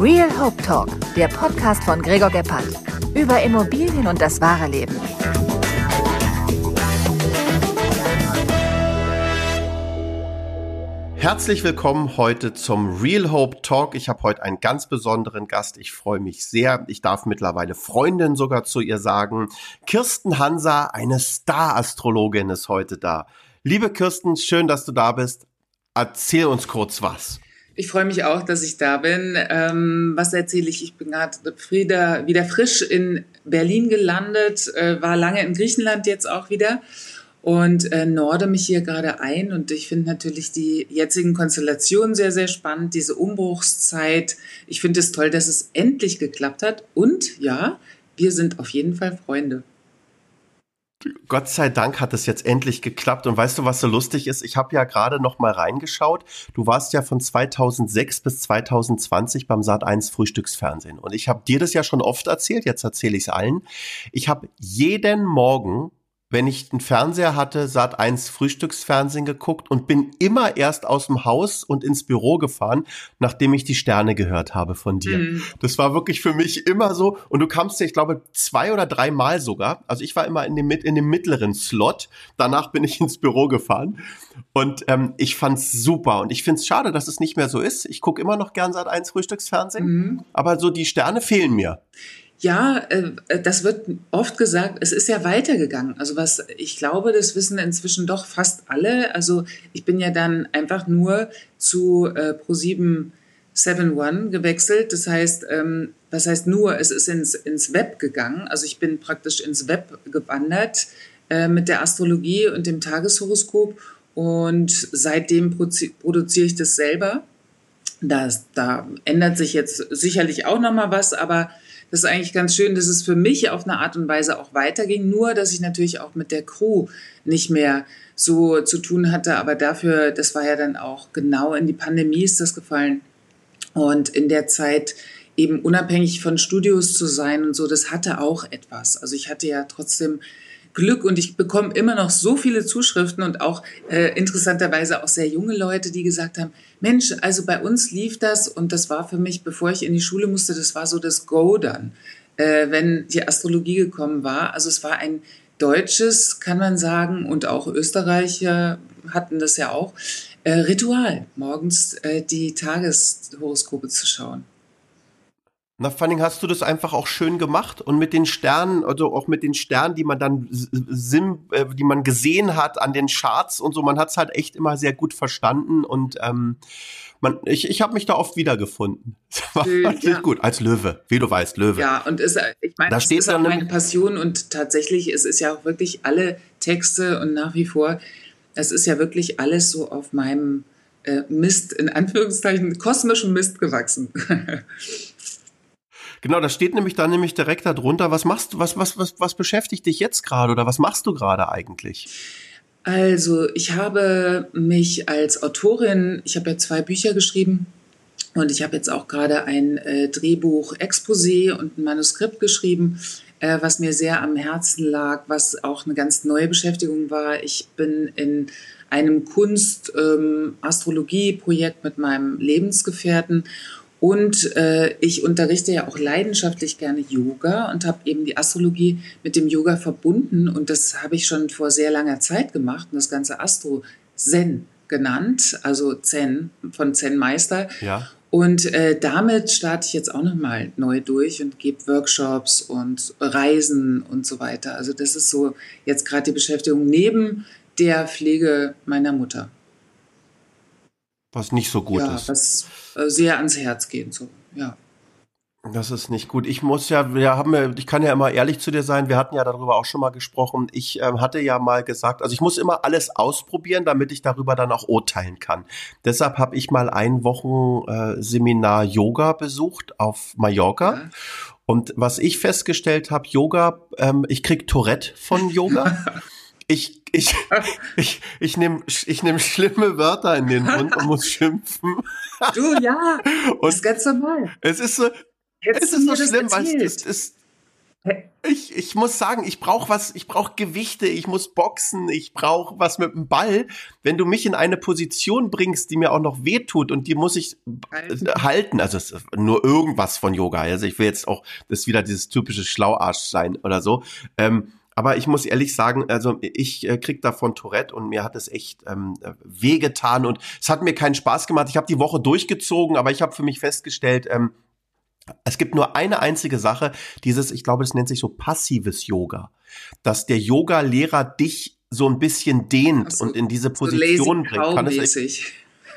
Real Hope Talk, der Podcast von Gregor Gebhardt über Immobilien und das wahre Leben. Herzlich willkommen heute zum Real Hope Talk. Ich habe heute einen ganz besonderen Gast. Ich freue mich sehr. Ich darf mittlerweile Freundin sogar zu ihr sagen. Kirsten Hansa, eine Star-Astrologin, ist heute da. Liebe Kirsten, schön, dass du da bist. Erzähl uns kurz was. Ich freue mich auch, dass ich da bin. Ähm, was erzähle ich? Ich bin gerade wieder, wieder frisch in Berlin gelandet, äh, war lange in Griechenland jetzt auch wieder und äh, norde mich hier gerade ein. Und ich finde natürlich die jetzigen Konstellationen sehr, sehr spannend, diese Umbruchszeit. Ich finde es toll, dass es endlich geklappt hat. Und ja, wir sind auf jeden Fall Freunde. Gott sei Dank hat es jetzt endlich geklappt. Und weißt du, was so lustig ist? Ich habe ja gerade noch mal reingeschaut. Du warst ja von 2006 bis 2020 beim Sat1 Frühstücksfernsehen. Und ich habe dir das ja schon oft erzählt. Jetzt erzähle ich es allen. Ich habe jeden Morgen wenn ich einen Fernseher hatte, Sat 1 Frühstücksfernsehen geguckt und bin immer erst aus dem Haus und ins Büro gefahren, nachdem ich die Sterne gehört habe von dir. Mhm. Das war wirklich für mich immer so. Und du kamst ja, ich glaube, zwei oder drei Mal sogar. Also ich war immer in dem, in dem mittleren Slot. Danach bin ich ins Büro gefahren. Und ähm, ich fand's super. Und ich find's schade, dass es nicht mehr so ist. Ich gucke immer noch gern Sat 1 Frühstücksfernsehen. Mhm. Aber so die Sterne fehlen mir. Ja, äh, das wird oft gesagt, es ist ja weitergegangen. Also was ich glaube, das wissen inzwischen doch fast alle. Also ich bin ja dann einfach nur zu äh, Pro7 7.1 gewechselt. Das heißt, ähm, was heißt nur, es ist ins, ins Web gegangen. Also ich bin praktisch ins Web gewandert äh, mit der Astrologie und dem Tageshoroskop. Und seitdem produziere ich das selber. Das, da ändert sich jetzt sicherlich auch nochmal was, aber das ist eigentlich ganz schön, dass es für mich auf eine Art und Weise auch weiterging, nur dass ich natürlich auch mit der Crew nicht mehr so zu tun hatte, aber dafür, das war ja dann auch genau in die Pandemie ist das gefallen und in der Zeit eben unabhängig von Studios zu sein und so, das hatte auch etwas. Also ich hatte ja trotzdem Glück und ich bekomme immer noch so viele Zuschriften und auch äh, interessanterweise auch sehr junge Leute, die gesagt haben, Mensch, also bei uns lief das und das war für mich, bevor ich in die Schule musste, das war so das Go dann, äh, wenn die Astrologie gekommen war. Also es war ein deutsches, kann man sagen, und auch Österreicher hatten das ja auch, äh, Ritual, morgens äh, die Tageshoroskope zu schauen. Na, vor allem hast du das einfach auch schön gemacht und mit den Sternen, also auch mit den Sternen, die man dann sim, äh, die man gesehen hat an den Charts und so, man hat es halt echt immer sehr gut verstanden und ähm, man, ich, ich habe mich da oft wiedergefunden. Das war ja. gut, als Löwe, wie du weißt, Löwe. Ja, und ist, ich meine, das ist auch meine Passion und tatsächlich, es ist ja auch wirklich alle Texte und nach wie vor, es ist ja wirklich alles so auf meinem äh, Mist, in Anführungszeichen, kosmischen Mist gewachsen. Genau, das steht nämlich dann nämlich direkt darunter. Was machst du, was, was, was, was beschäftigt dich jetzt gerade oder was machst du gerade eigentlich? Also, ich habe mich als Autorin, ich habe ja zwei Bücher geschrieben und ich habe jetzt auch gerade ein äh, Drehbuch Exposé und ein Manuskript geschrieben, äh, was mir sehr am Herzen lag, was auch eine ganz neue Beschäftigung war. Ich bin in einem Kunst-Astrologie-Projekt ähm, mit meinem Lebensgefährten und äh, ich unterrichte ja auch leidenschaftlich gerne Yoga und habe eben die Astrologie mit dem Yoga verbunden. Und das habe ich schon vor sehr langer Zeit gemacht. Und das ganze Astro Zen genannt, also Zen von Zen Meister. Ja. Und äh, damit starte ich jetzt auch nochmal neu durch und gebe Workshops und Reisen und so weiter. Also das ist so jetzt gerade die Beschäftigung neben der Pflege meiner Mutter. Was nicht so gut ja, ist. Was äh, sehr ans Herz geht, so, ja. Das ist nicht gut. Ich muss ja, wir haben ja, ich kann ja immer ehrlich zu dir sein. Wir hatten ja darüber auch schon mal gesprochen. Ich ähm, hatte ja mal gesagt, also ich muss immer alles ausprobieren, damit ich darüber dann auch urteilen kann. Deshalb habe ich mal ein Wochen äh, Seminar Yoga besucht auf Mallorca. Ja. Und was ich festgestellt habe, Yoga, ähm, ich krieg Tourette von Yoga. ich, ich, ich, ich nehme ich nehm schlimme Wörter in den Mund und muss schimpfen. Du, ja, und das ist ganz normal. Es ist so, Hättest es ist so schlimm, weil es ist, Ich, ich muss sagen, ich brauche was, ich brauche Gewichte, ich muss boxen, ich brauche was mit dem Ball. Wenn du mich in eine Position bringst, die mir auch noch wehtut und die muss ich halten, halten also nur irgendwas von Yoga. Also ich will jetzt auch, das ist wieder dieses typische Schlauarsch sein oder so. Ähm, aber ich muss ehrlich sagen, also ich äh, krieg davon Tourette und mir hat es echt ähm, wehgetan und es hat mir keinen Spaß gemacht. Ich habe die Woche durchgezogen, aber ich habe für mich festgestellt, ähm, es gibt nur eine einzige Sache, dieses, ich glaube, es nennt sich so passives Yoga, dass der Yoga-Lehrer dich so ein bisschen dehnt so, und in diese Position so bringt. Kann es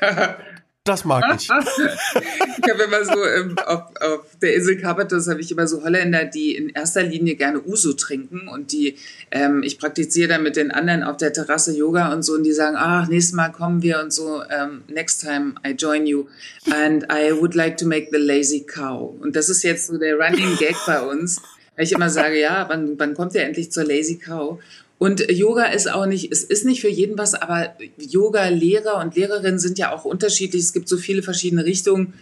Das mag ich. ich habe immer so ähm, auf, auf der Insel Carpathos habe ich immer so Holländer, die in erster Linie gerne Uso trinken und die ähm, ich praktiziere dann mit den anderen auf der Terrasse Yoga und so und die sagen, ach nächstes Mal kommen wir und so ähm, next time I join you and I would like to make the lazy cow und das ist jetzt so der Running Gag bei uns. Weil ich immer sage, ja, wann, wann kommt ihr endlich zur Lazy Cow? Und Yoga ist auch nicht, es ist nicht für jeden was, aber Yoga-Lehrer und Lehrerinnen sind ja auch unterschiedlich. Es gibt so viele verschiedene Richtungen.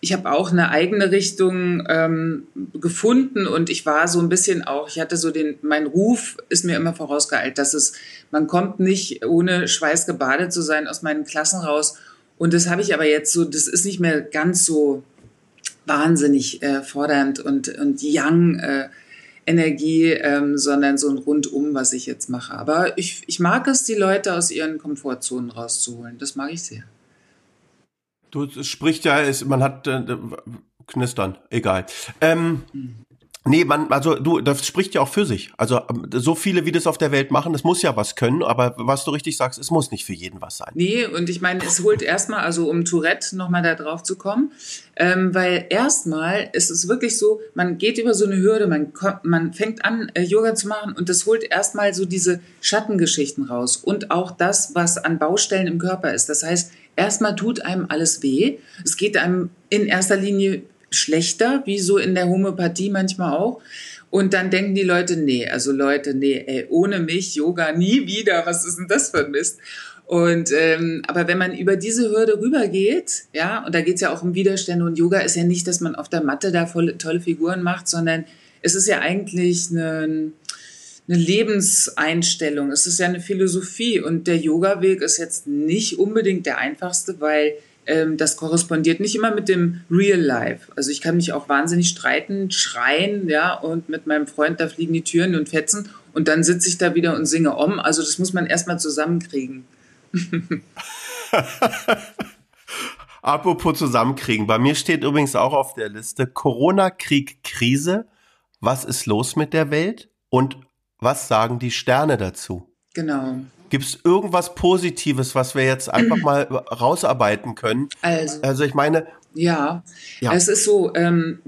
Ich habe auch eine eigene Richtung ähm, gefunden und ich war so ein bisschen auch, ich hatte so den, mein Ruf ist mir immer vorausgeeilt, dass es, man kommt nicht ohne Schweiß gebadet zu sein aus meinen Klassen raus. Und das habe ich aber jetzt so, das ist nicht mehr ganz so wahnsinnig äh, fordernd und, und young. Äh, Energie, ähm, sondern so ein Rundum, was ich jetzt mache. Aber ich, ich mag es, die Leute aus ihren Komfortzonen rauszuholen. Das mag ich sehr. Du, es spricht ja, man hat äh, knistern, egal. Ähm, mhm. Nee, man, also du, das spricht ja auch für sich. Also ähm, so viele, wie das auf der Welt machen, das muss ja was können, aber was du richtig sagst, es muss nicht für jeden was sein. Nee, und ich meine, es holt erstmal, also um Tourette nochmal da drauf zu kommen, ähm, weil erstmal ist es wirklich so, man geht über so eine Hürde, man, kommt, man fängt an, äh, Yoga zu machen und das holt erstmal so diese Schattengeschichten raus und auch das, was an Baustellen im Körper ist. Das heißt, erstmal tut einem alles weh. Es geht einem in erster Linie schlechter, wie so in der Homöopathie manchmal auch. Und dann denken die Leute, nee, also Leute, nee, ey, ohne mich Yoga nie wieder. Was ist denn das für ein Mist? Und ähm, aber wenn man über diese Hürde rübergeht, ja, und da geht's ja auch um Widerstände und Yoga ist ja nicht, dass man auf der Matte da voll, tolle Figuren macht, sondern es ist ja eigentlich eine, eine Lebenseinstellung, es ist ja eine Philosophie und der Yoga-Weg ist jetzt nicht unbedingt der einfachste, weil ähm, das korrespondiert nicht immer mit dem Real Life. Also ich kann mich auch wahnsinnig streiten, schreien, ja, und mit meinem Freund, da fliegen die Türen und fetzen und dann sitze ich da wieder und singe om. Also das muss man erstmal zusammenkriegen. Apropos zusammenkriegen. Bei mir steht übrigens auch auf der Liste Corona, Krieg, Krise. Was ist los mit der Welt? Und was sagen die Sterne dazu? Genau. Gibt es irgendwas Positives, was wir jetzt einfach mal rausarbeiten können? Also, also ich meine. Ja, ja. es ist so, ähm,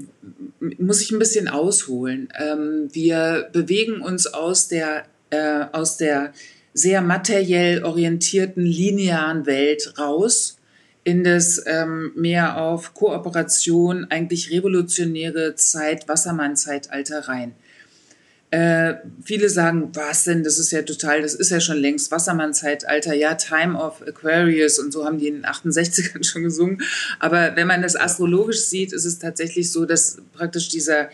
muss ich ein bisschen ausholen. Ähm, wir bewegen uns aus der, äh, aus der sehr materiell orientierten, linearen Welt raus in das ähm, mehr auf Kooperation, eigentlich revolutionäre Zeit, Wassermann-Zeitalter rein. Äh, viele sagen, was denn, das ist ja total, das ist ja schon längst Wassermann-Zeitalter, ja, Time of Aquarius und so haben die in den 68ern schon gesungen. Aber wenn man das astrologisch sieht, ist es tatsächlich so, dass praktisch dieser,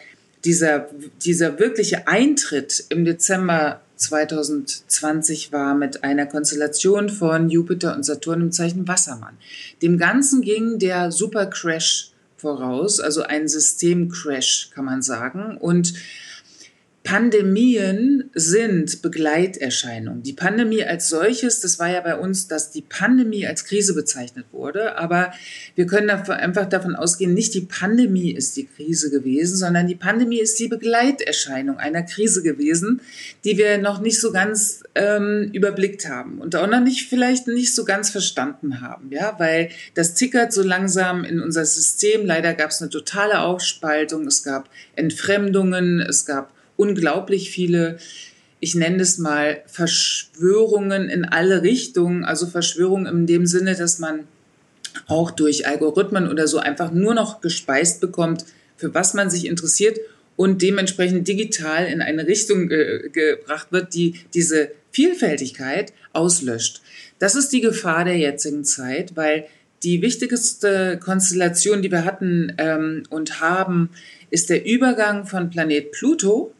dieser, dieser wirkliche Eintritt im Dezember 2020 war mit einer Konstellation von Jupiter und Saturn im Zeichen Wassermann. Dem Ganzen ging der Super Crash voraus, also ein Systemcrash, kann man sagen. Und Pandemien sind Begleiterscheinungen. Die Pandemie als solches, das war ja bei uns, dass die Pandemie als Krise bezeichnet wurde, aber wir können einfach davon ausgehen, nicht die Pandemie ist die Krise gewesen, sondern die Pandemie ist die Begleiterscheinung einer Krise gewesen, die wir noch nicht so ganz ähm, überblickt haben und auch noch nicht vielleicht nicht so ganz verstanden haben, ja, weil das tickert so langsam in unser System. Leider gab es eine totale Aufspaltung, es gab Entfremdungen, es gab unglaublich viele, ich nenne es mal, Verschwörungen in alle Richtungen. Also Verschwörungen in dem Sinne, dass man auch durch Algorithmen oder so einfach nur noch gespeist bekommt, für was man sich interessiert und dementsprechend digital in eine Richtung ge gebracht wird, die diese Vielfältigkeit auslöscht. Das ist die Gefahr der jetzigen Zeit, weil die wichtigste Konstellation, die wir hatten ähm, und haben, ist der Übergang von Planet Pluto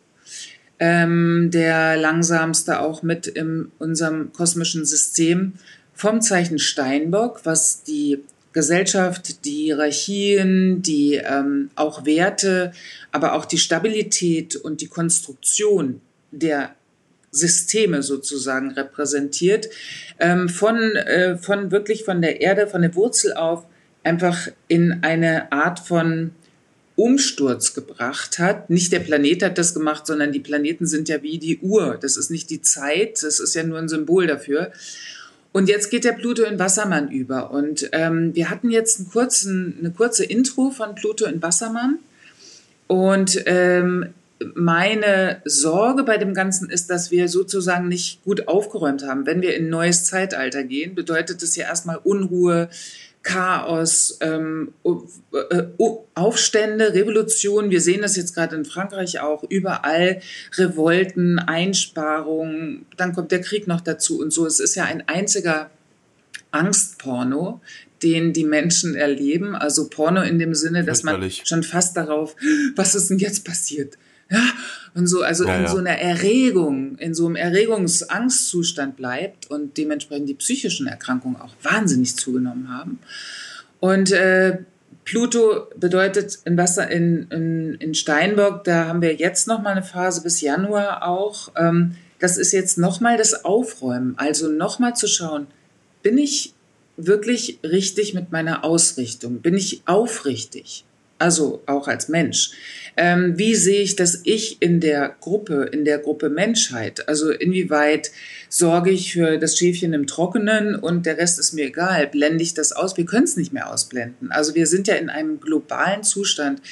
ähm, der langsamste auch mit in unserem kosmischen System vom Zeichen Steinbock, was die Gesellschaft, die Hierarchien, die ähm, auch Werte, aber auch die Stabilität und die Konstruktion der Systeme sozusagen repräsentiert, ähm, von, äh, von wirklich von der Erde, von der Wurzel auf, einfach in eine Art von Umsturz gebracht hat. Nicht der Planet hat das gemacht, sondern die Planeten sind ja wie die Uhr. Das ist nicht die Zeit, das ist ja nur ein Symbol dafür. Und jetzt geht der Pluto in Wassermann über. Und ähm, wir hatten jetzt einen kurzen, eine kurze Intro von Pluto in Wassermann. Und ähm, meine Sorge bei dem Ganzen ist, dass wir sozusagen nicht gut aufgeräumt haben. Wenn wir in ein neues Zeitalter gehen, bedeutet das ja erstmal Unruhe, Chaos, ähm, äh, Aufstände, Revolutionen. Wir sehen das jetzt gerade in Frankreich auch überall. Revolten, Einsparungen, dann kommt der Krieg noch dazu und so. Es ist ja ein einziger Angstporno, den die Menschen erleben. Also Porno in dem Sinne, dass man schon fast darauf, was ist denn jetzt passiert? Ja, und so, also ja, in ja. so einer Erregung, in so einem Erregungsangstzustand bleibt und dementsprechend die psychischen Erkrankungen auch wahnsinnig zugenommen haben. Und äh, Pluto bedeutet in Wasser in, in, in Steinbock, da haben wir jetzt noch mal eine Phase bis Januar auch. Ähm, das ist jetzt noch mal das Aufräumen, also noch mal zu schauen, bin ich wirklich richtig mit meiner Ausrichtung? Bin ich aufrichtig? Also auch als Mensch. Ähm, wie sehe ich das Ich in der Gruppe, in der Gruppe Menschheit? Also inwieweit sorge ich für das Schäfchen im Trockenen und der Rest ist mir egal? Blende ich das aus? Wir können es nicht mehr ausblenden. Also wir sind ja in einem globalen Zustand.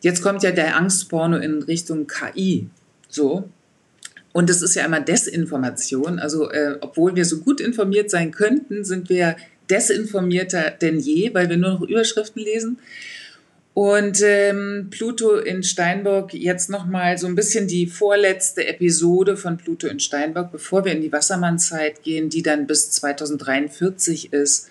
Jetzt kommt ja der Angstporno in Richtung KI. So. Und das ist ja immer Desinformation. Also, äh, obwohl wir so gut informiert sein könnten, sind wir desinformierter denn je, weil wir nur noch Überschriften lesen. Und ähm, Pluto in Steinbock, jetzt nochmal so ein bisschen die vorletzte Episode von Pluto in Steinbock, bevor wir in die Wassermannzeit gehen, die dann bis 2043 ist,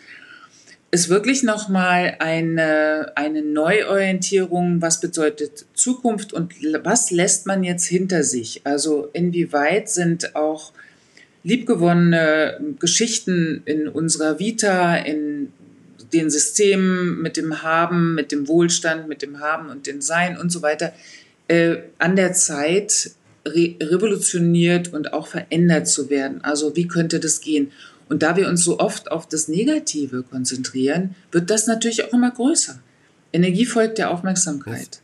ist wirklich nochmal eine, eine Neuorientierung, was bedeutet Zukunft und was lässt man jetzt hinter sich? Also inwieweit sind auch liebgewonnene Geschichten in unserer Vita, in den Systemen, mit dem Haben, mit dem Wohlstand, mit dem Haben und dem Sein und so weiter äh, an der Zeit re revolutioniert und auch verändert zu werden. Also wie könnte das gehen? Und da wir uns so oft auf das Negative konzentrieren, wird das natürlich auch immer größer. Energie folgt der Aufmerksamkeit.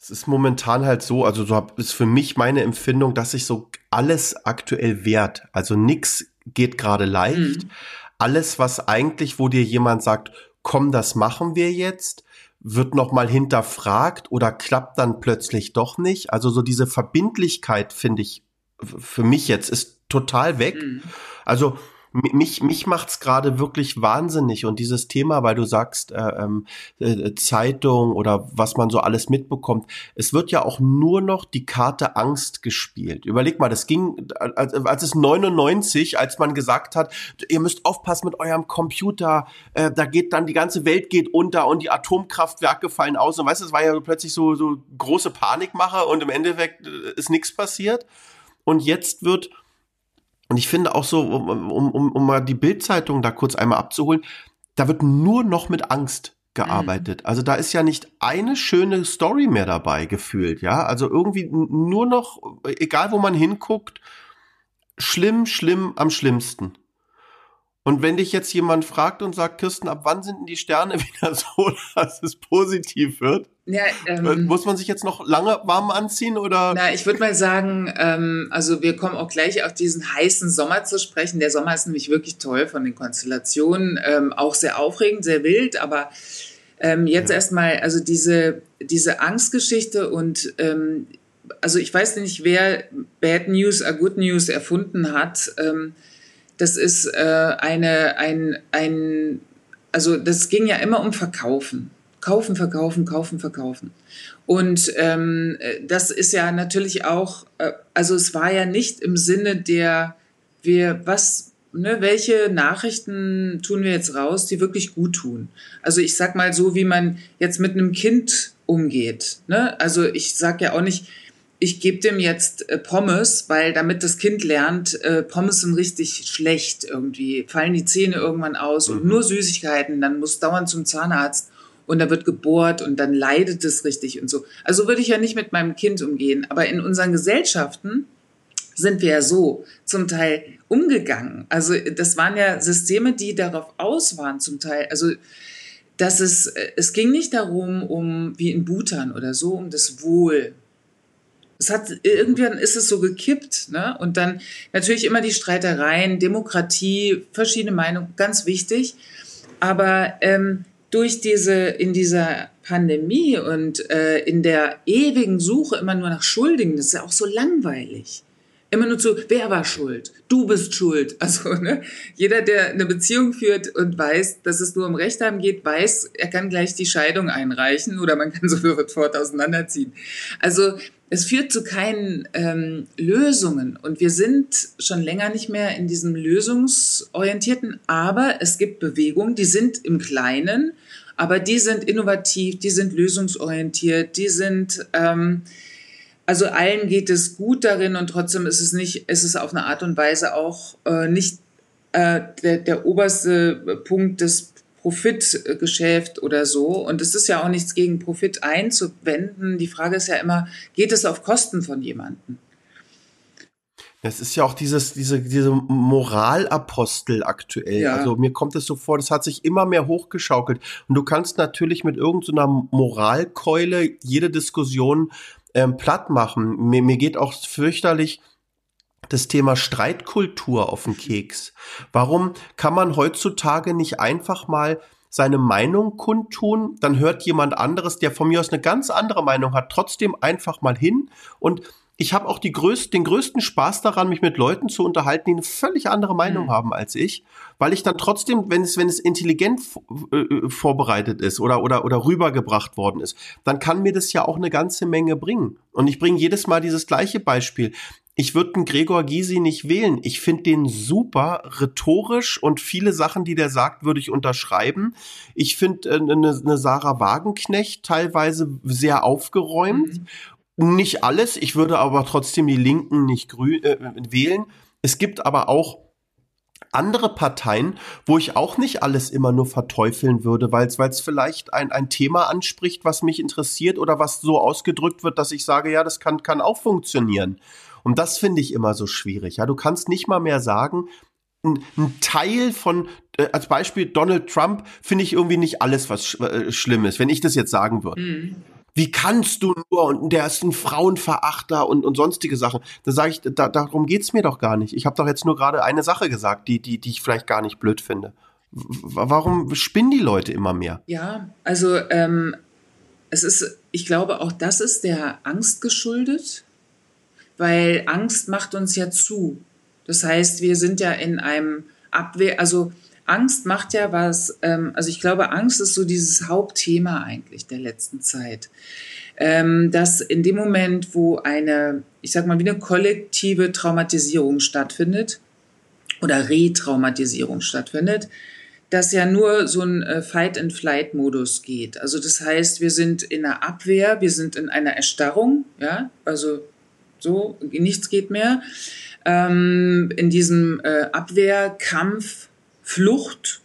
Es ist momentan halt so, also so ist für mich meine Empfindung, dass sich so alles aktuell wehrt. Also nichts geht gerade leicht. Mhm alles, was eigentlich, wo dir jemand sagt, komm, das machen wir jetzt, wird nochmal hinterfragt oder klappt dann plötzlich doch nicht. Also so diese Verbindlichkeit, finde ich, für mich jetzt ist total weg. Mhm. Also mich, mich macht's gerade wirklich wahnsinnig und dieses Thema, weil du sagst, äh, ähm, äh, Zeitung oder was man so alles mitbekommt, es wird ja auch nur noch die Karte Angst gespielt. Überleg mal, das ging, als, als es 99, als man gesagt hat, ihr müsst aufpassen mit eurem Computer, äh, da geht dann die ganze Welt geht unter und die Atomkraftwerke fallen aus und weißt du, es war ja plötzlich so, so große Panikmache und im Endeffekt äh, ist nichts passiert und jetzt wird und ich finde auch so, um, um, um mal die Bildzeitung da kurz einmal abzuholen, da wird nur noch mit Angst gearbeitet. Mhm. Also da ist ja nicht eine schöne Story mehr dabei gefühlt, ja. Also irgendwie nur noch, egal wo man hinguckt, schlimm, schlimm, am schlimmsten. Und wenn dich jetzt jemand fragt und sagt, Kirsten, ab wann sind denn die Sterne wieder so, dass es positiv wird? Ja, ähm, Muss man sich jetzt noch lange warm anziehen oder? Na, ich würde mal sagen, ähm, also wir kommen auch gleich auf diesen heißen Sommer zu sprechen. Der Sommer ist nämlich wirklich toll von den Konstellationen, ähm, auch sehr aufregend, sehr wild, aber ähm, jetzt ja. erstmal, also diese, diese Angstgeschichte und ähm, also ich weiß nicht, wer Bad News are Good News erfunden hat. Ähm, das ist äh, eine, ein, ein, also das ging ja immer um Verkaufen. Kaufen, verkaufen, kaufen, verkaufen. Und ähm, das ist ja natürlich auch, äh, also es war ja nicht im Sinne der, wir, was, ne, welche Nachrichten tun wir jetzt raus, die wirklich gut tun. Also ich sag mal so, wie man jetzt mit einem Kind umgeht. Ne? Also ich sag ja auch nicht, ich gebe dem jetzt äh, Pommes, weil damit das Kind lernt, äh, Pommes sind richtig schlecht irgendwie, fallen die Zähne irgendwann aus mhm. und nur Süßigkeiten, dann muss dauernd zum Zahnarzt und da wird gebohrt und dann leidet es richtig und so. Also würde ich ja nicht mit meinem Kind umgehen, aber in unseren Gesellschaften sind wir ja so zum Teil umgegangen. Also das waren ja Systeme, die darauf aus waren zum Teil. Also dass es, äh, es ging nicht darum, um, wie in Bhutan oder so, um das Wohl es hat, irgendwann ist es so gekippt, ne? Und dann natürlich immer die Streitereien, Demokratie, verschiedene Meinungen, ganz wichtig. Aber ähm, durch diese, in dieser Pandemie und äh, in der ewigen Suche immer nur nach Schuldigen, das ist ja auch so langweilig. Immer nur zu, wer war schuld? Du bist schuld. Also, ne? Jeder, der eine Beziehung führt und weiß, dass es nur um Recht haben geht, weiß, er kann gleich die Scheidung einreichen oder man kann sofort auseinanderziehen. Also, es führt zu keinen ähm, Lösungen. Und wir sind schon länger nicht mehr in diesem lösungsorientierten, aber es gibt Bewegungen, die sind im Kleinen, aber die sind innovativ, die sind lösungsorientiert, die sind, ähm, also allen geht es gut darin und trotzdem ist es nicht, ist es auf eine Art und Weise auch äh, nicht äh, der, der oberste Punkt des Profitgeschäft oder so. Und es ist ja auch nichts gegen Profit einzuwenden. Die Frage ist ja immer, geht es auf Kosten von jemandem? Es ist ja auch dieses, diese, diese Moralapostel aktuell. Ja. Also mir kommt es so vor, das hat sich immer mehr hochgeschaukelt. Und du kannst natürlich mit irgendeiner so Moralkeule jede Diskussion ähm, platt machen. Mir, mir geht auch fürchterlich das Thema Streitkultur auf den Keks. Warum kann man heutzutage nicht einfach mal seine Meinung kundtun, dann hört jemand anderes, der von mir aus eine ganz andere Meinung hat, trotzdem einfach mal hin und ich habe auch die größten, den größten Spaß daran, mich mit Leuten zu unterhalten, die eine völlig andere Meinung mhm. haben als ich, weil ich dann trotzdem, wenn es, wenn es intelligent äh, äh, vorbereitet ist oder, oder, oder rübergebracht worden ist, dann kann mir das ja auch eine ganze Menge bringen. Und ich bringe jedes Mal dieses gleiche Beispiel ich würde einen Gregor Gysi nicht wählen. Ich finde den super rhetorisch und viele Sachen, die der sagt, würde ich unterschreiben. Ich finde eine, äh, eine Sarah Wagenknecht teilweise sehr aufgeräumt. Mhm. Nicht alles. Ich würde aber trotzdem die Linken nicht grün, äh, wählen. Es gibt aber auch andere Parteien, wo ich auch nicht alles immer nur verteufeln würde, weil es vielleicht ein, ein Thema anspricht, was mich interessiert oder was so ausgedrückt wird, dass ich sage, ja, das kann, kann auch funktionieren. Und das finde ich immer so schwierig. Ja, du kannst nicht mal mehr sagen, ein, ein Teil von, äh, als Beispiel Donald Trump, finde ich irgendwie nicht alles, was sch äh, schlimm ist, wenn ich das jetzt sagen würde. Mhm. Wie kannst du nur und der ist ein Frauenverachter und, und sonstige Sachen. Da sage ich, da, darum geht's mir doch gar nicht. Ich habe doch jetzt nur gerade eine Sache gesagt, die, die, die ich vielleicht gar nicht blöd finde. Warum spinnen die Leute immer mehr? Ja, also ähm, es ist, ich glaube, auch das ist der Angst geschuldet, weil Angst macht uns ja zu. Das heißt, wir sind ja in einem Abwehr, also Angst macht ja was, ähm, also ich glaube, Angst ist so dieses Hauptthema eigentlich der letzten Zeit. Ähm, dass in dem Moment, wo eine, ich sag mal, wie eine kollektive Traumatisierung stattfindet oder Retraumatisierung stattfindet, dass ja nur so ein äh, Fight-and-Flight-Modus geht. Also das heißt, wir sind in einer Abwehr, wir sind in einer Erstarrung, ja, also so, nichts geht mehr. Ähm, in diesem äh, Abwehr, Kampf, Flucht,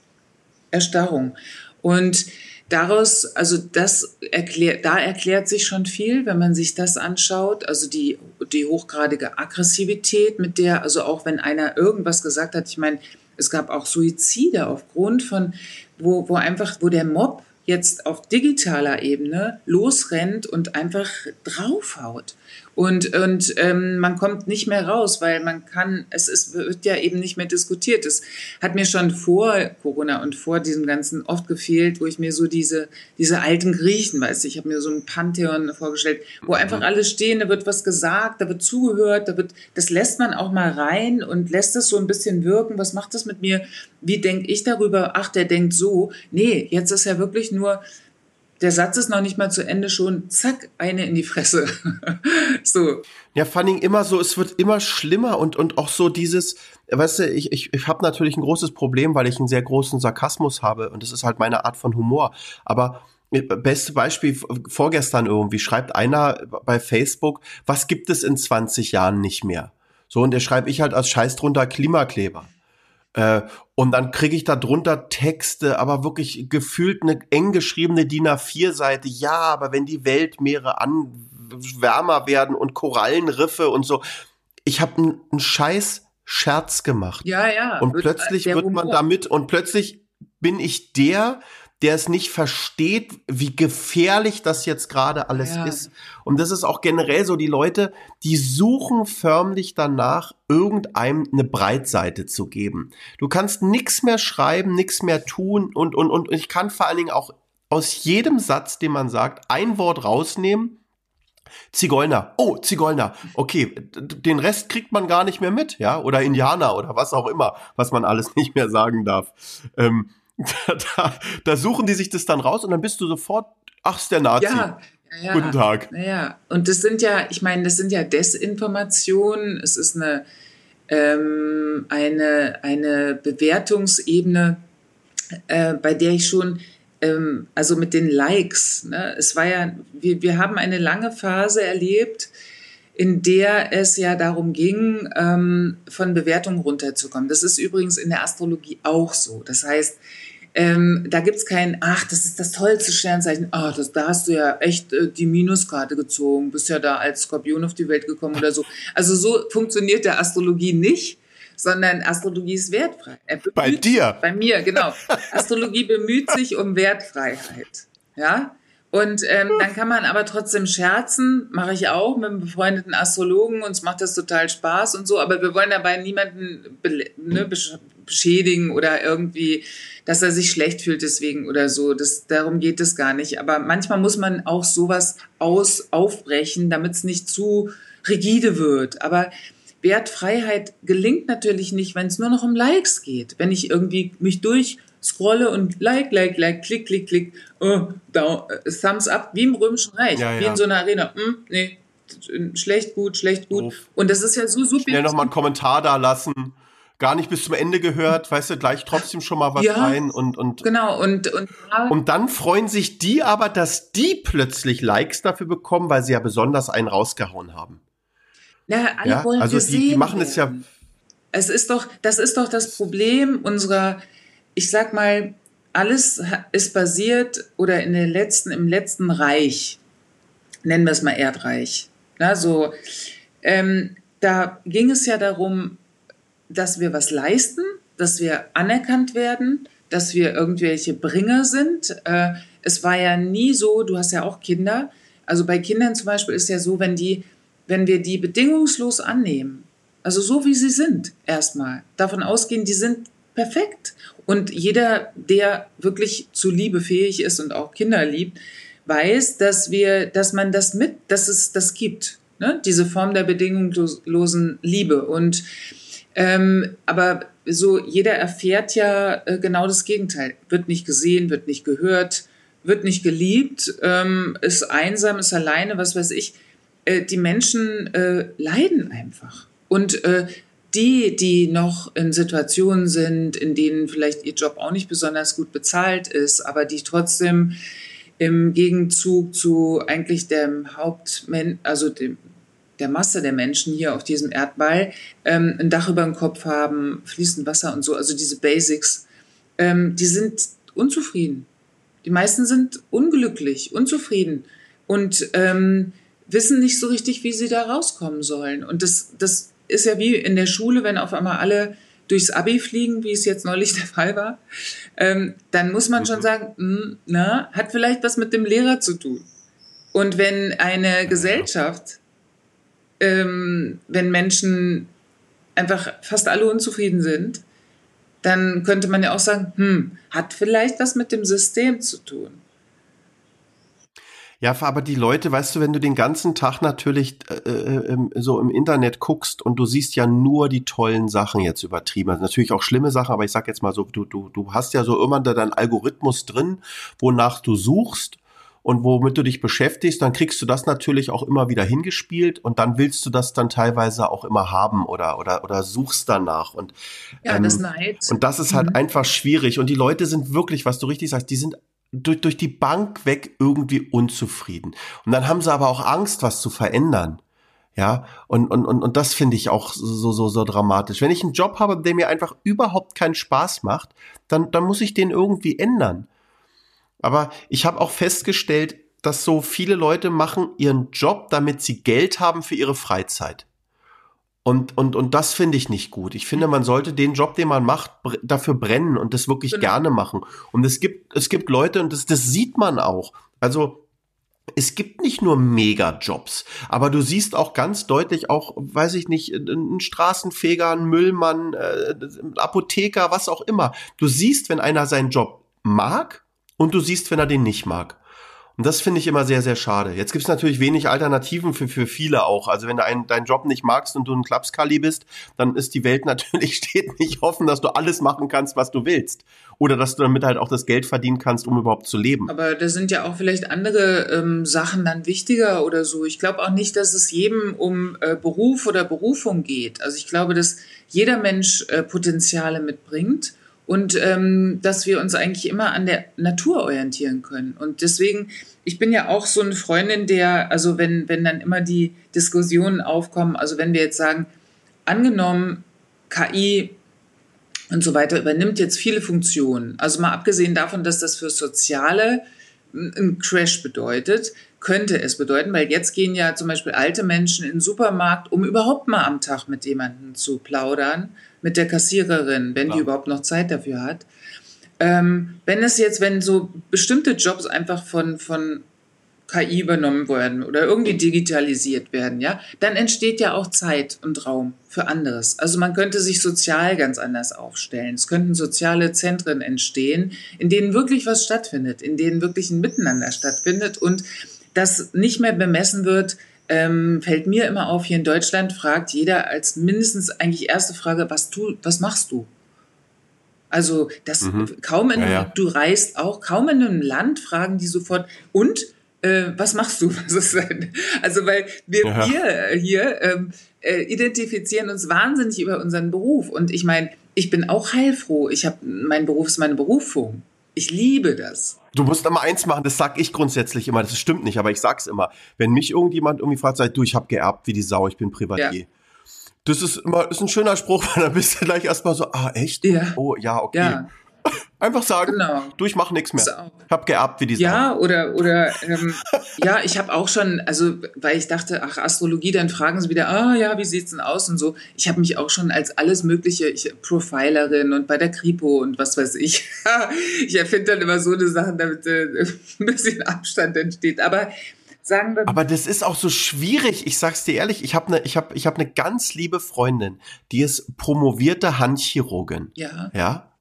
Erstarrung. Und daraus, also das erklärt, da erklärt sich schon viel, wenn man sich das anschaut. Also die, die hochgradige Aggressivität, mit der, also auch wenn einer irgendwas gesagt hat, ich meine, es gab auch Suizide aufgrund von, wo, wo einfach, wo der Mob jetzt auf digitaler Ebene losrennt und einfach draufhaut. Und, und ähm, man kommt nicht mehr raus, weil man kann, es ist, wird ja eben nicht mehr diskutiert. Es hat mir schon vor Corona und vor diesem Ganzen oft gefehlt, wo ich mir so diese, diese alten Griechen, weiß ich, ich habe mir so ein Pantheon vorgestellt, wo einfach mhm. alles stehen, da wird was gesagt, da wird zugehört, da wird, das lässt man auch mal rein und lässt es so ein bisschen wirken. Was macht das mit mir? Wie denke ich darüber? Ach, der denkt so. Nee, jetzt ist ja wirklich nur, der Satz ist noch nicht mal zu Ende schon, zack, eine in die Fresse. so. Ja, Fanning immer so, es wird immer schlimmer und, und auch so dieses, weißt du, ich, ich, ich habe natürlich ein großes Problem, weil ich einen sehr großen Sarkasmus habe und das ist halt meine Art von Humor. Aber beste Beispiel vorgestern irgendwie schreibt einer bei Facebook, was gibt es in 20 Jahren nicht mehr? So, und der schreibe ich halt als Scheiß drunter Klimakleber. Äh, und dann kriege ich da drunter Texte, aber wirklich gefühlt eine eng geschriebene DIN A4-Seite. Ja, aber wenn die Weltmeere an wärmer werden und Korallenriffe und so. Ich habe einen, einen scheiß Scherz gemacht. Ja, ja. Und plötzlich wird man damit und plötzlich bin ich der, der es nicht versteht, wie gefährlich das jetzt gerade alles ja. ist. Und das ist auch generell so, die Leute, die suchen förmlich danach, irgendeinem eine Breitseite zu geben. Du kannst nichts mehr schreiben, nichts mehr tun und, und, und ich kann vor allen Dingen auch aus jedem Satz, den man sagt, ein Wort rausnehmen. Zigeuner. Oh, Zigeuner. Okay, den Rest kriegt man gar nicht mehr mit, ja? Oder Indianer oder was auch immer, was man alles nicht mehr sagen darf. Ähm, da, da, suchen die sich das dann raus und dann bist du sofort, ach, ist der Nazi. Ja, ja, Guten Tag. Naja, und das sind ja, ich meine, das sind ja Desinformationen. Es ist eine, ähm, eine, eine Bewertungsebene, äh, bei der ich schon, ähm, also mit den Likes, ne, es war ja, wir, wir haben eine lange Phase erlebt, in der es ja darum ging, ähm, von Bewertungen runterzukommen. Das ist übrigens in der Astrologie auch so. Das heißt, ähm, da gibt's kein, ach, das ist das tollste Sternzeichen. Ah, das, da hast du ja echt äh, die Minuskarte gezogen, bist ja da als Skorpion auf die Welt gekommen oder so. Also so funktioniert der Astrologie nicht, sondern Astrologie ist wertfrei. bei dir? Bei mir, genau. Astrologie bemüht sich um Wertfreiheit. Ja, und ähm, dann kann man aber trotzdem scherzen, mache ich auch mit einem befreundeten Astrologen, uns macht das total Spaß und so, aber wir wollen dabei niemanden ne, beschädigen oder irgendwie, dass er sich schlecht fühlt deswegen oder so. Das, darum geht es gar nicht. Aber manchmal muss man auch sowas aus, aufbrechen, damit es nicht zu rigide wird. Aber Wertfreiheit gelingt natürlich nicht, wenn es nur noch um Likes geht. Wenn ich irgendwie mich durch scrolle und like, like, like, klick, klick, klick, oh, down, uh, Thumbs up, wie im Römischen Reich, ja, wie ja. in so einer Arena. Hm, nee, schlecht, gut, schlecht, gut. Uff. Und das ist ja so super. Schnell nochmal einen Kommentar da lassen. Gar nicht bis zum Ende gehört, weißt du, gleich trotzdem schon mal was ja, rein und, und. Genau, und, und. Und dann freuen sich die aber, dass die plötzlich Likes dafür bekommen, weil sie ja besonders einen rausgehauen haben. Ja, alle ja? wollen Also die, die machen es ja. Es ist doch, das ist doch das Problem unserer ich sag mal, alles ist basiert oder in den letzten, im letzten Reich, nennen wir es mal Erdreich. Na, so, ähm, da ging es ja darum, dass wir was leisten, dass wir anerkannt werden, dass wir irgendwelche Bringer sind. Äh, es war ja nie so, du hast ja auch Kinder. Also bei Kindern zum Beispiel ist ja so, wenn die, wenn wir die bedingungslos annehmen, also so wie sie sind, erstmal, davon ausgehen, die sind perfekt. Und jeder, der wirklich zu Liebe fähig ist und auch Kinder liebt, weiß, dass wir, dass man das mit, dass es das gibt, ne? diese Form der bedingungslosen Liebe. Und ähm, aber so jeder erfährt ja äh, genau das Gegenteil. Wird nicht gesehen, wird nicht gehört, wird nicht geliebt, ähm, ist einsam, ist alleine, was weiß ich. Äh, die Menschen äh, leiden einfach. Und äh, die, die noch in Situationen sind, in denen vielleicht ihr Job auch nicht besonders gut bezahlt ist, aber die trotzdem im Gegenzug zu eigentlich dem Hauptmen, also dem, der Masse der Menschen hier auf diesem Erdball ähm, ein Dach über dem Kopf haben, fließend Wasser und so, also diese Basics, ähm, die sind unzufrieden. Die meisten sind unglücklich, unzufrieden und ähm, wissen nicht so richtig, wie sie da rauskommen sollen. Und das, das ist ja wie in der Schule, wenn auf einmal alle durchs Abi fliegen, wie es jetzt neulich der Fall war, ähm, dann muss man schon mhm. sagen, mh, hm, na, hat vielleicht was mit dem Lehrer zu tun. Und wenn eine Gesellschaft, ähm, wenn Menschen einfach fast alle unzufrieden sind, dann könnte man ja auch sagen, hm, hat vielleicht was mit dem System zu tun. Ja, aber die Leute, weißt du, wenn du den ganzen Tag natürlich äh, äh, so im Internet guckst und du siehst ja nur die tollen Sachen jetzt übertrieben, also natürlich auch schlimme Sachen, aber ich sag jetzt mal so, du, du, du hast ja so immer da deinen Algorithmus drin, wonach du suchst und womit du dich beschäftigst, dann kriegst du das natürlich auch immer wieder hingespielt und dann willst du das dann teilweise auch immer haben oder oder oder suchst danach und ja, ähm, das Neid. und das ist halt mhm. einfach schwierig und die Leute sind wirklich, was du richtig sagst, die sind durch, durch die Bank weg irgendwie unzufrieden. Und dann haben sie aber auch Angst, was zu verändern. Ja, und, und, und, und das finde ich auch so, so, so dramatisch. Wenn ich einen Job habe, der mir einfach überhaupt keinen Spaß macht, dann, dann muss ich den irgendwie ändern. Aber ich habe auch festgestellt, dass so viele Leute machen ihren Job, damit sie Geld haben für ihre Freizeit. Und, und, und das finde ich nicht gut. Ich finde, man sollte den Job, den man macht, dafür brennen und das wirklich genau. gerne machen. Und es gibt, es gibt Leute, und das, das sieht man auch. Also, es gibt nicht nur Mega-Jobs, aber du siehst auch ganz deutlich auch, weiß ich nicht, ein Straßenfeger, ein Müllmann, äh, Apotheker, was auch immer. Du siehst, wenn einer seinen Job mag und du siehst, wenn er den nicht mag. Und das finde ich immer sehr, sehr schade. Jetzt gibt es natürlich wenig Alternativen für, für viele auch. Also wenn du einen, deinen Job nicht magst und du ein Klapskali bist, dann ist die Welt natürlich, steht nicht offen, dass du alles machen kannst, was du willst. Oder dass du damit halt auch das Geld verdienen kannst, um überhaupt zu leben. Aber da sind ja auch vielleicht andere ähm, Sachen dann wichtiger oder so. Ich glaube auch nicht, dass es jedem um äh, Beruf oder Berufung geht. Also ich glaube, dass jeder Mensch äh, Potenziale mitbringt und ähm, dass wir uns eigentlich immer an der Natur orientieren können. Und deswegen, ich bin ja auch so eine Freundin, der, also wenn, wenn dann immer die Diskussionen aufkommen, also wenn wir jetzt sagen, angenommen, KI und so weiter übernimmt jetzt viele Funktionen, also mal abgesehen davon, dass das für Soziale ein Crash bedeutet, könnte es bedeuten, weil jetzt gehen ja zum Beispiel alte Menschen in den Supermarkt, um überhaupt mal am Tag mit jemandem zu plaudern, mit der Kassiererin, wenn ja. die überhaupt noch Zeit dafür hat. Ähm, wenn es jetzt, wenn so bestimmte Jobs einfach von, von KI übernommen werden oder irgendwie digitalisiert werden, ja, dann entsteht ja auch Zeit und Raum für anderes. Also man könnte sich sozial ganz anders aufstellen. Es könnten soziale Zentren entstehen, in denen wirklich was stattfindet, in denen wirklich ein Miteinander stattfindet und das nicht mehr bemessen wird, ähm, fällt mir immer auf, hier in Deutschland fragt jeder als mindestens eigentlich erste Frage, was du, was machst du? Also das mhm. kaum in, ja, ja. du reist auch, kaum in einem Land fragen die sofort, und äh, was machst du? Was? Also weil wir, ja. wir hier ähm, äh, identifizieren uns wahnsinnig über unseren Beruf. Und ich meine, ich bin auch heilfroh. Ich habe, mein Beruf ist meine Berufung. Ich liebe das. Du musst immer eins machen, das sag ich grundsätzlich immer, das stimmt nicht, aber ich sag's immer. Wenn mich irgendjemand irgendwie fragt, sagt, du, ich habe geerbt wie die Sau, ich bin Privatier. Ja. Das ist immer ist ein schöner Spruch, weil dann bist du gleich erstmal so, ah, echt? Ja. Oh, ja, okay. Ja. Einfach sagen, genau. du, ich mach nichts mehr. So. Hab geerbt wie die Sau. Ja, oder, oder ähm, ja, ich habe auch schon, also weil ich dachte, ach, Astrologie, dann fragen sie wieder, ah ja, wie sieht's denn aus und so. Ich habe mich auch schon als alles mögliche, ich, Profilerin und bei der Kripo und was weiß ich. ich erfinde dann immer so eine Sache, damit äh, ein bisschen Abstand entsteht. Aber sagen wir. Aber das ist auch so schwierig. Ich sag's dir ehrlich, ich habe eine, ich habe, ich habe eine ganz liebe Freundin, die ist promovierte Handchirurgin. Ja. Ja.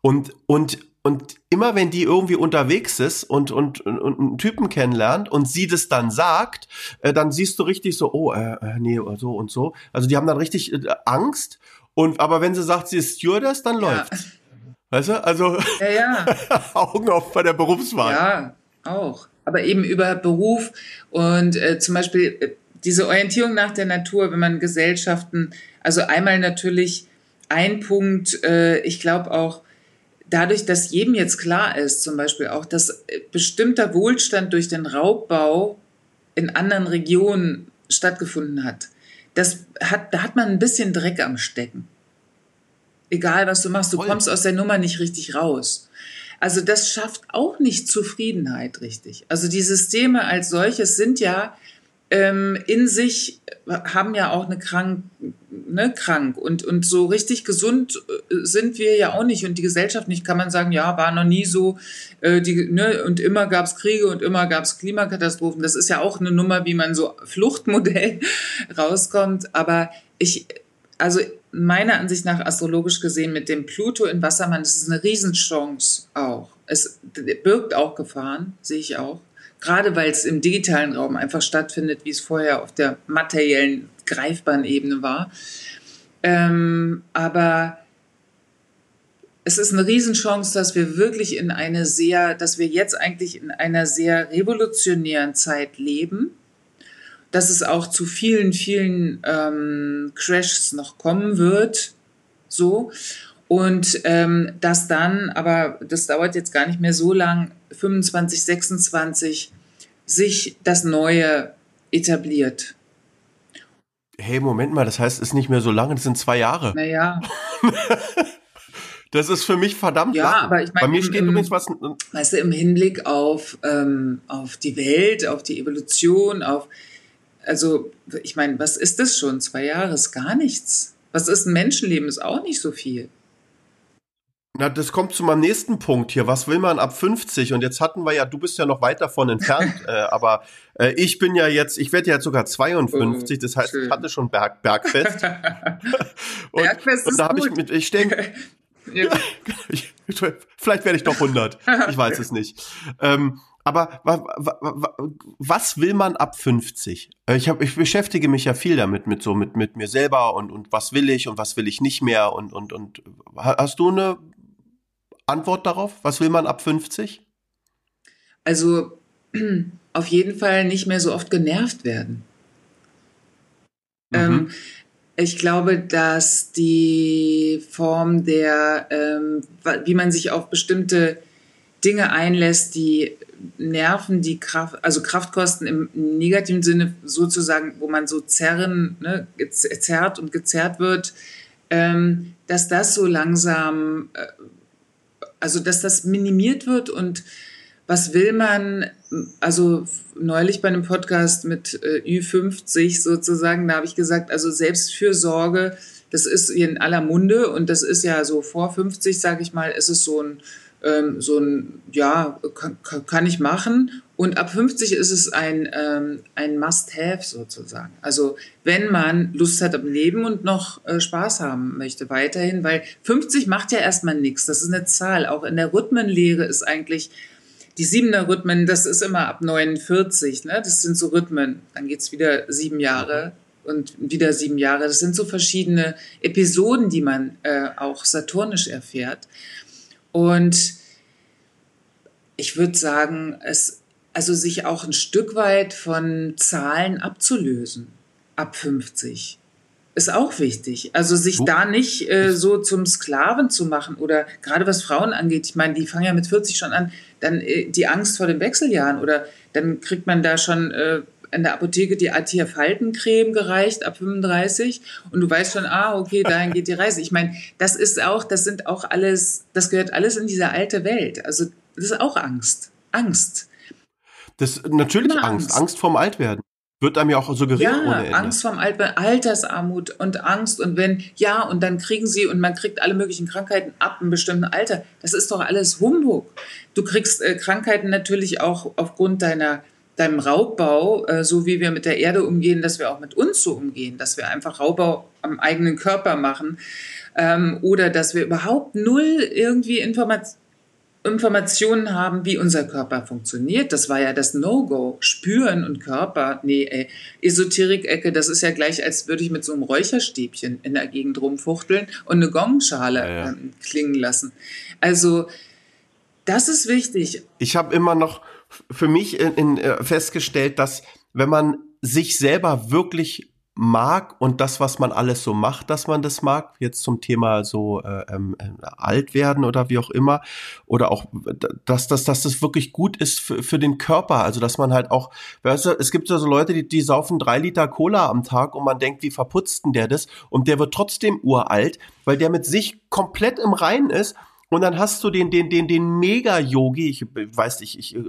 Und und und immer wenn die irgendwie unterwegs ist und, und, und, einen Typen kennenlernt und sie das dann sagt, äh, dann siehst du richtig so, oh, äh, äh nee, so und so. Also die haben dann richtig äh, Angst. Und aber wenn sie sagt, sie ist Stewardess, dann ja. läuft's. Weißt du? Also ja, ja. Augen auf bei der Berufswahl. Ja, auch aber eben über Beruf und äh, zum Beispiel äh, diese Orientierung nach der Natur, wenn man Gesellschaften, also einmal natürlich ein Punkt, äh, ich glaube auch, dadurch, dass jedem jetzt klar ist, zum Beispiel auch, dass äh, bestimmter Wohlstand durch den Raubbau in anderen Regionen stattgefunden hat, das hat, da hat man ein bisschen Dreck am Stecken. Egal, was du machst, du kommst aus der Nummer nicht richtig raus. Also das schafft auch nicht Zufriedenheit richtig. Also die Systeme als solches sind ja ähm, in sich, haben ja auch eine krank, ne, krank und, und so richtig gesund äh, sind wir ja auch nicht und die Gesellschaft nicht, kann man sagen, ja, war noch nie so, äh, die, ne, und immer gab es Kriege und immer gab es Klimakatastrophen. Das ist ja auch eine Nummer, wie man so Fluchtmodell rauskommt. Aber ich, also meiner Ansicht nach astrologisch gesehen mit dem Pluto in Wassermann, das ist eine Riesenchance auch. Es birgt auch Gefahren, sehe ich auch. Gerade weil es im digitalen Raum einfach stattfindet, wie es vorher auf der materiellen, greifbaren Ebene war. Ähm, aber es ist eine Riesenchance, dass wir wirklich in eine sehr, dass wir jetzt eigentlich in einer sehr revolutionären Zeit leben dass es auch zu vielen, vielen ähm, Crashs noch kommen wird. So. Und ähm, dass dann, aber das dauert jetzt gar nicht mehr so lang, 25, 26, sich das Neue etabliert. Hey, Moment mal, das heißt, es ist nicht mehr so lange, das sind zwei Jahre. Naja. das ist für mich verdammt ja, lang. aber ich meine, Bei mir steht im, übrigens was. Weißt du, im Hinblick auf, ähm, auf die Welt, auf die Evolution, auf. Also, ich meine, was ist das schon? Zwei Jahre ist gar nichts. Was ist ein Menschenleben? Ist auch nicht so viel. Na, das kommt zu meinem nächsten Punkt hier. Was will man ab 50? Und jetzt hatten wir ja, du bist ja noch weit davon entfernt, äh, aber äh, ich bin ja jetzt, ich werde ja jetzt sogar 52, das heißt, Schön. ich hatte schon Berg, Bergfest. und, Bergfest und da habe ich mit, ich denke, ja. ich, vielleicht werde ich doch 100. Ich weiß es nicht. Ähm, aber was will man ab 50? Äh, ich, hab, ich beschäftige mich ja viel damit, mit so mit, mit mir selber und, und was will ich und was will ich nicht mehr und, und, und hast du eine Antwort darauf? Was will man ab 50? Also auf jeden Fall nicht mehr so oft genervt werden. Mhm. Ähm, ich glaube, dass die Form der, ähm, wie man sich auf bestimmte Dinge einlässt, die Nerven, die Kraft, also Kraftkosten im negativen Sinne sozusagen, wo man so zerren, ne, zerrt und gezerrt wird, ähm, dass das so langsam äh, also dass das minimiert wird und was will man, also neulich bei einem Podcast mit äh, Ü50 sozusagen, da habe ich gesagt, also Selbstfürsorge, das ist in aller Munde und das ist ja so vor 50, sage ich mal, ist es so ein ähm, so ein, ja, kann, kann, ich machen. Und ab 50 ist es ein, ähm, ein Must-Have sozusagen. Also wenn man Lust hat am Leben und noch äh, Spaß haben möchte weiterhin, weil 50 macht ja erstmal nichts. Das ist eine Zahl. Auch in der Rhythmenlehre ist eigentlich die siebener Rhythmen, das ist immer ab 49. Ne? Das sind so Rhythmen. Dann geht's wieder sieben Jahre und wieder sieben Jahre. Das sind so verschiedene Episoden, die man äh, auch saturnisch erfährt. Und ich würde sagen, es, also sich auch ein Stück weit von Zahlen abzulösen ab 50 ist auch wichtig. Also sich da nicht äh, so zum Sklaven zu machen oder gerade was Frauen angeht, ich meine, die fangen ja mit 40 schon an, dann äh, die Angst vor den Wechseljahren oder dann kriegt man da schon äh, in der Apotheke die Atia Faltencreme gereicht ab 35 und du weißt schon, ah, okay, dahin geht die Reise. Ich meine, das ist auch, das sind auch alles, das gehört alles in diese alte Welt. Also das ist auch Angst. Angst. Das natürlich Angst. Angst, Angst vorm Altwerden. Wird einem ja auch suggeriert ja, ohne Ende. Angst vorm Altwerden, Altersarmut und Angst und wenn, ja, und dann kriegen sie und man kriegt alle möglichen Krankheiten ab einem bestimmten Alter. Das ist doch alles Humbug. Du kriegst äh, Krankheiten natürlich auch aufgrund deiner deinem Raubbau, äh, so wie wir mit der Erde umgehen, dass wir auch mit uns so umgehen, dass wir einfach Raubbau am eigenen Körper machen ähm, oder dass wir überhaupt null irgendwie Informat Informationen haben, wie unser Körper funktioniert. Das war ja das No-Go. Spüren und Körper, nee, ey, Esoterik-Ecke, das ist ja gleich, als würde ich mit so einem Räucherstäbchen in der Gegend rumfuchteln und eine Gongschale ja, ja. Ähm, klingen lassen. Also, das ist wichtig. Ich habe immer noch für mich in, in, äh, festgestellt, dass wenn man sich selber wirklich mag und das, was man alles so macht, dass man das mag, jetzt zum Thema so äh, ähm, äh, alt werden oder wie auch immer, oder auch, dass, dass, dass das wirklich gut ist für, für den Körper, also dass man halt auch, weißt du, es gibt ja so Leute, die, die saufen drei Liter Cola am Tag und man denkt, wie verputzt denn der das? Und der wird trotzdem uralt, weil der mit sich komplett im Reinen ist und dann hast du den, den, den, den Mega-Yogi, ich weiß nicht, ich äh,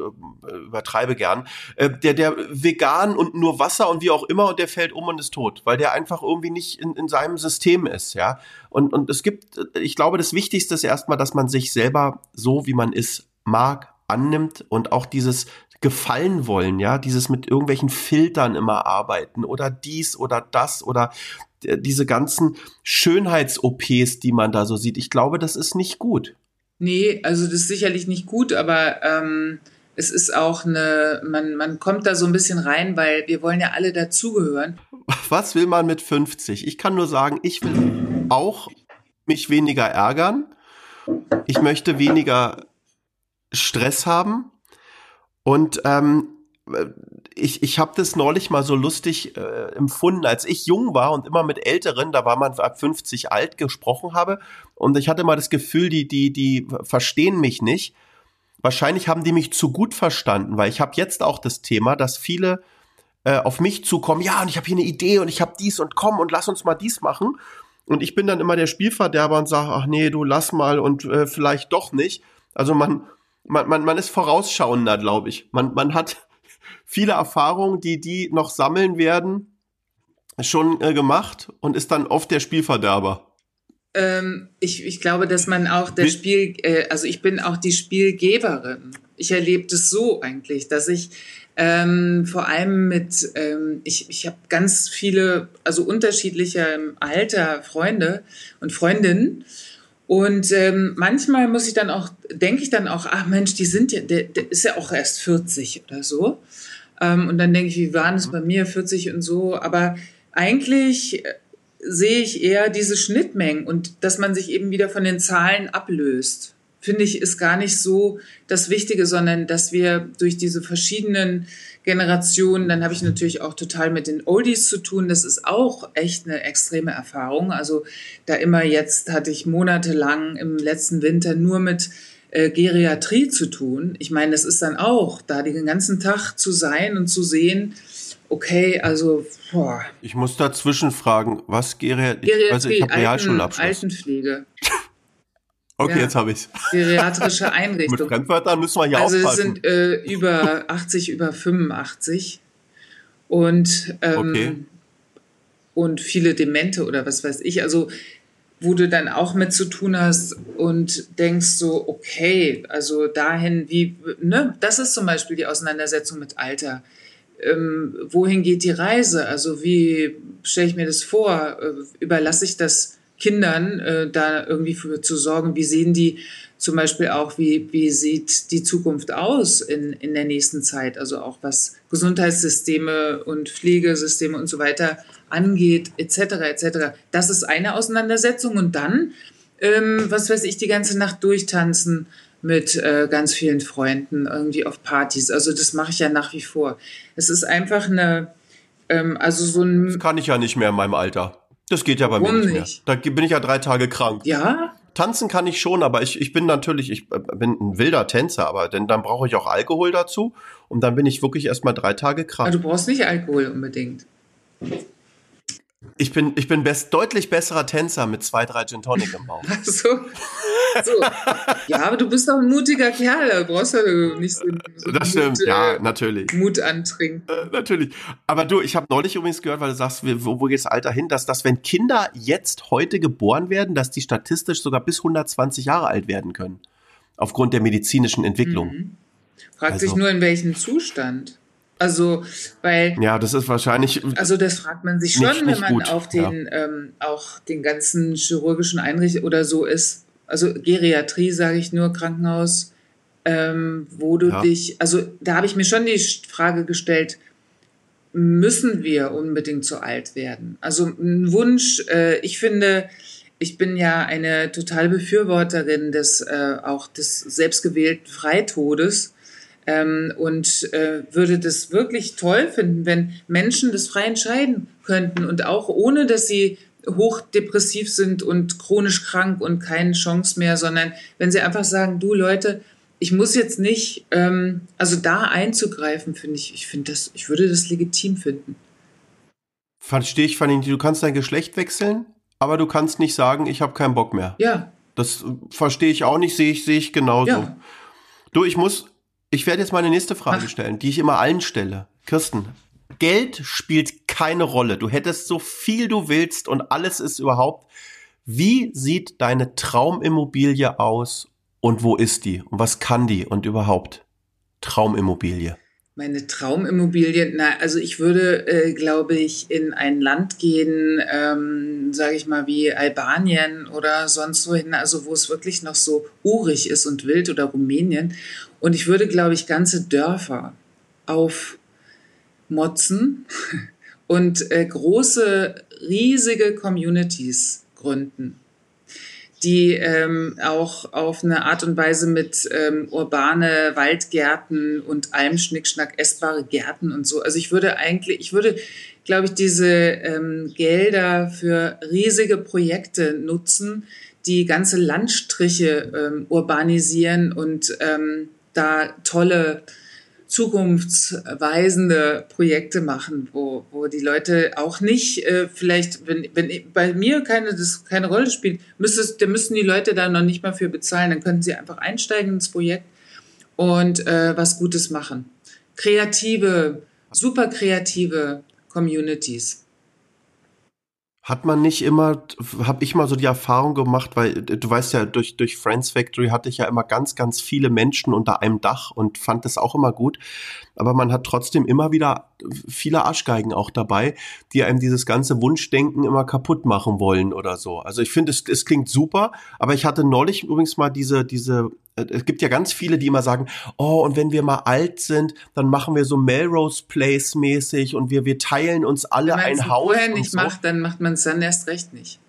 übertreibe gern, äh, der, der vegan und nur Wasser und wie auch immer und der fällt um und ist tot, weil der einfach irgendwie nicht in, in seinem System ist, ja. Und, und es gibt, ich glaube, das Wichtigste ist erstmal, dass man sich selber so, wie man ist, mag, annimmt und auch dieses gefallen wollen, ja, dieses mit irgendwelchen Filtern immer arbeiten oder dies oder das oder diese ganzen Schönheits-OPs, die man da so sieht. Ich glaube, das ist nicht gut. Nee, also das ist sicherlich nicht gut, aber ähm, es ist auch eine, man, man kommt da so ein bisschen rein, weil wir wollen ja alle dazugehören. Was will man mit 50? Ich kann nur sagen, ich will auch mich weniger ärgern. Ich möchte weniger Stress haben. Und ähm, ich, ich habe das neulich mal so lustig äh, empfunden, als ich jung war und immer mit Älteren, da war man ab 50 alt, gesprochen habe. Und ich hatte mal das Gefühl, die, die, die verstehen mich nicht. Wahrscheinlich haben die mich zu gut verstanden, weil ich habe jetzt auch das Thema, dass viele äh, auf mich zukommen, ja, und ich habe hier eine Idee und ich habe dies und komm und lass uns mal dies machen. Und ich bin dann immer der Spielverderber und sage, ach nee, du lass mal und äh, vielleicht doch nicht. Also man, man, man, man ist vorausschauender, glaube ich. Man, man hat viele Erfahrungen, die die noch sammeln werden, schon äh, gemacht und ist dann oft der Spielverderber. Ähm, ich, ich glaube, dass man auch das Spiel, äh, also ich bin auch die Spielgeberin. Ich erlebe das so eigentlich, dass ich ähm, vor allem mit, ähm, ich, ich habe ganz viele, also unterschiedliche Alter Freunde und Freundinnen. Und ähm, manchmal muss ich dann auch, denke ich dann auch, ach Mensch, die sind ja, der, der ist ja auch erst 40 oder so. Ähm, und dann denke ich, wie waren es bei mir, 40 und so. Aber eigentlich äh, sehe ich eher diese Schnittmengen und dass man sich eben wieder von den Zahlen ablöst. Finde ich, ist gar nicht so das Wichtige, sondern dass wir durch diese verschiedenen Generationen, dann habe ich natürlich auch total mit den Oldies zu tun. Das ist auch echt eine extreme Erfahrung. Also da immer jetzt hatte ich monatelang im letzten Winter nur mit äh, Geriatrie zu tun. Ich meine, das ist dann auch, da den ganzen Tag zu sein und zu sehen, okay, also boah. Ich muss dazwischen fragen, was Geriatrie? Geriatrie also ich habe Realschulabschluss. Altenpflege. Okay, ja. jetzt habe ich's. Geriatrische Einrichtung. Mit Fremdwörtern müssen wir hier also aufpassen. Also es sind äh, über 80, über 85 und ähm, okay. und viele Demente oder was weiß ich. Also wo du dann auch mit zu tun hast und denkst so, okay, also dahin, wie, ne, das ist zum Beispiel die Auseinandersetzung mit Alter. Ähm, wohin geht die Reise? Also wie stelle ich mir das vor? Äh, überlasse ich das Kindern, äh, da irgendwie für zu sorgen? Wie sehen die zum Beispiel auch, wie, wie sieht die Zukunft aus in, in der nächsten Zeit? Also auch was Gesundheitssysteme und Pflegesysteme und so weiter angeht, etc. etc. Das ist eine Auseinandersetzung und dann, ähm, was weiß ich, die ganze Nacht durchtanzen mit äh, ganz vielen Freunden irgendwie auf Partys. Also das mache ich ja nach wie vor. Es ist einfach eine, ähm, also so ein. Das kann ich ja nicht mehr in meinem Alter. Das geht ja bei mir nicht, nicht mehr. Da bin ich ja drei Tage krank. Ja? Tanzen kann ich schon, aber ich, ich bin natürlich, ich äh, bin ein wilder Tänzer, aber denn dann brauche ich auch Alkohol dazu und dann bin ich wirklich erstmal drei Tage krank. Aber du brauchst nicht Alkohol unbedingt. Ich bin, ich bin best, deutlich besserer Tänzer mit zwei, drei Gin Tonic im Bauch. Ach so. so. Ja, aber du bist doch ein mutiger Kerl, da brauchst du nicht so, so Das stimmt, Mut, ja, äh, natürlich. Mut antrinken. Äh, natürlich. Aber du, ich habe neulich übrigens gehört, weil du sagst, wo, wo geht das Alter hin, dass das, wenn Kinder jetzt heute geboren werden, dass die statistisch sogar bis 120 Jahre alt werden können. Aufgrund der medizinischen Entwicklung. Mhm. Fragt also. sich nur, in welchem Zustand. Also, weil. Ja, das ist wahrscheinlich. Also, das fragt man sich schon, nicht, nicht wenn man gut. auf den, ja. ähm, auch den ganzen chirurgischen Einrichtungen oder so ist. Also, Geriatrie, sage ich nur, Krankenhaus, ähm, wo du ja. dich. Also, da habe ich mir schon die Frage gestellt, müssen wir unbedingt so alt werden? Also, ein Wunsch, äh, ich finde, ich bin ja eine totale Befürworterin des, äh, auch des selbstgewählten Freitodes ähm, und äh, würde das wirklich toll finden, wenn Menschen das frei entscheiden könnten und auch ohne, dass sie hochdepressiv sind und chronisch krank und keine Chance mehr, sondern wenn sie einfach sagen, du Leute, ich muss jetzt nicht, ähm, also da einzugreifen, finde ich, ich finde das, ich würde das legitim finden. Verstehe ich, Fanny, du kannst dein Geschlecht wechseln, aber du kannst nicht sagen, ich habe keinen Bock mehr. Ja. Das verstehe ich auch nicht, sehe ich, sehe ich genauso. Ja. Du, ich muss ich werde jetzt meine nächste Frage Ach. stellen, die ich immer allen stelle. Kirsten, Geld spielt keine Rolle. Du hättest so viel du willst und alles ist überhaupt. Wie sieht deine Traumimmobilie aus und wo ist die und was kann die und überhaupt? Traumimmobilie. Meine Traumimmobilie, na, also ich würde, äh, glaube ich, in ein Land gehen, ähm, sage ich mal, wie Albanien oder sonst wohin, also wo es wirklich noch so urig ist und wild oder Rumänien. Und ich würde, glaube ich, ganze Dörfer aufmotzen und äh, große, riesige Communities gründen die ähm, auch auf eine Art und Weise mit ähm, urbane Waldgärten und allem Schnickschnack essbare Gärten und so. Also ich würde eigentlich, ich würde, glaube ich, diese ähm, Gelder für riesige Projekte nutzen, die ganze Landstriche ähm, urbanisieren und ähm, da tolle zukunftsweisende Projekte machen, wo, wo die Leute auch nicht äh, vielleicht, wenn, wenn bei mir keine, das keine Rolle spielt, müsstest, dann müssten die Leute da noch nicht mal für bezahlen. Dann könnten sie einfach einsteigen ins Projekt und äh, was Gutes machen. Kreative, super kreative Communities hat man nicht immer, habe ich mal so die Erfahrung gemacht, weil du weißt ja, durch, durch Friends Factory hatte ich ja immer ganz, ganz viele Menschen unter einem Dach und fand das auch immer gut. Aber man hat trotzdem immer wieder viele Arschgeigen auch dabei, die einem dieses ganze Wunschdenken immer kaputt machen wollen oder so. Also ich finde, es, es klingt super, aber ich hatte neulich übrigens mal diese, diese äh, es gibt ja ganz viele, die immer sagen, oh, und wenn wir mal alt sind, dann machen wir so Melrose Place mäßig und wir, wir teilen uns alle ein Haus. Wenn man es nicht so. macht, dann macht man es dann erst recht nicht.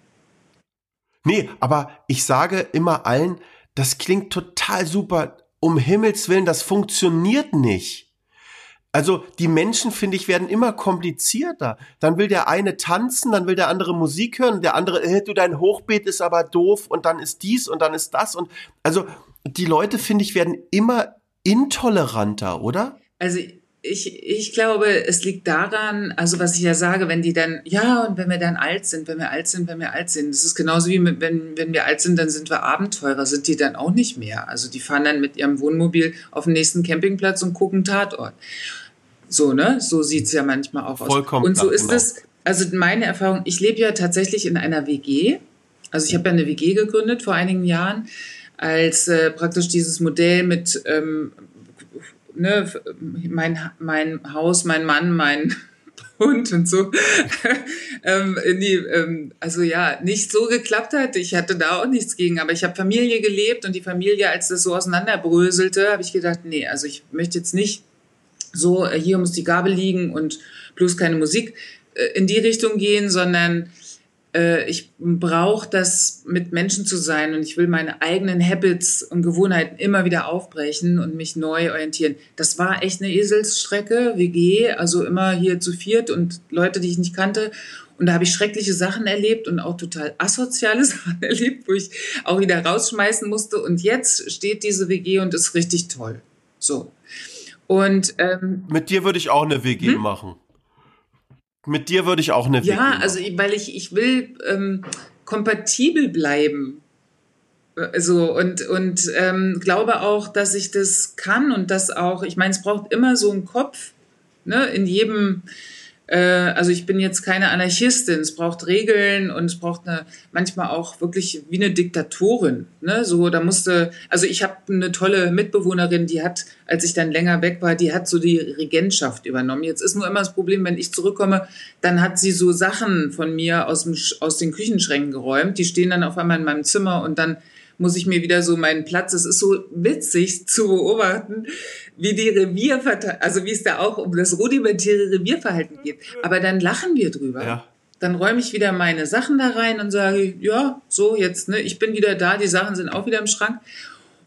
Nee, aber ich sage immer allen, das klingt total super. Um Himmels Willen, das funktioniert nicht. Also die Menschen, finde ich, werden immer komplizierter. Dann will der eine tanzen, dann will der andere Musik hören, der andere, äh, du, dein Hochbeet ist aber doof und dann ist dies und dann ist das und also die Leute, finde ich, werden immer intoleranter, oder? Also ich, ich glaube, es liegt daran, also was ich ja sage, wenn die dann, ja, und wenn wir dann alt sind, wenn wir alt sind, wenn wir alt sind, das ist genauso wie mit, wenn, wenn wir alt sind, dann sind wir Abenteurer, sind die dann auch nicht mehr. Also die fahren dann mit ihrem Wohnmobil auf den nächsten Campingplatz und gucken Tatort. So, ne? So sieht's ja manchmal auch aus. Vollkommen. Und so ist es, also meine Erfahrung, ich lebe ja tatsächlich in einer WG. Also ich habe ja eine WG gegründet vor einigen Jahren als äh, praktisch dieses Modell mit ähm, ne, mein, mein Haus, mein Mann, mein Hund und so. ähm, nee, ähm, also ja, nicht so geklappt hat. Ich hatte da auch nichts gegen, aber ich habe Familie gelebt und die Familie, als das so auseinanderbröselte, habe ich gedacht, nee, also ich möchte jetzt nicht so, äh, hier muss die Gabel liegen und bloß keine Musik äh, in die Richtung gehen, sondern ich brauche das, mit Menschen zu sein und ich will meine eigenen Habits und Gewohnheiten immer wieder aufbrechen und mich neu orientieren. Das war echt eine Eselsstrecke, WG, also immer hier zu viert und Leute, die ich nicht kannte. Und da habe ich schreckliche Sachen erlebt und auch total asoziale Sachen erlebt, wo ich auch wieder rausschmeißen musste. Und jetzt steht diese WG und ist richtig toll. So. Und ähm, mit dir würde ich auch eine WG hm? machen. Mit dir würde ich auch eine Ja, also weil ich, ich will ähm, kompatibel bleiben. So, und, und ähm, glaube auch, dass ich das kann und das auch, ich meine, es braucht immer so einen Kopf, ne, in jedem, also ich bin jetzt keine Anarchistin, es braucht Regeln und es braucht eine, manchmal auch wirklich wie eine Diktatorin. Ne? So, da musste, also ich habe eine tolle Mitbewohnerin, die hat, als ich dann länger weg war, die hat so die Regentschaft übernommen. Jetzt ist nur immer das Problem, wenn ich zurückkomme, dann hat sie so Sachen von mir aus, dem, aus den Küchenschränken geräumt, die stehen dann auf einmal in meinem Zimmer und dann muss ich mir wieder so meinen Platz. Es ist so witzig zu beobachten, wie die Revierverteilung, also wie es da auch um das rudimentäre Revierverhalten geht. Aber dann lachen wir drüber. Ja. Dann räume ich wieder meine Sachen da rein und sage, ja, so jetzt, ne, ich bin wieder da, die Sachen sind auch wieder im Schrank.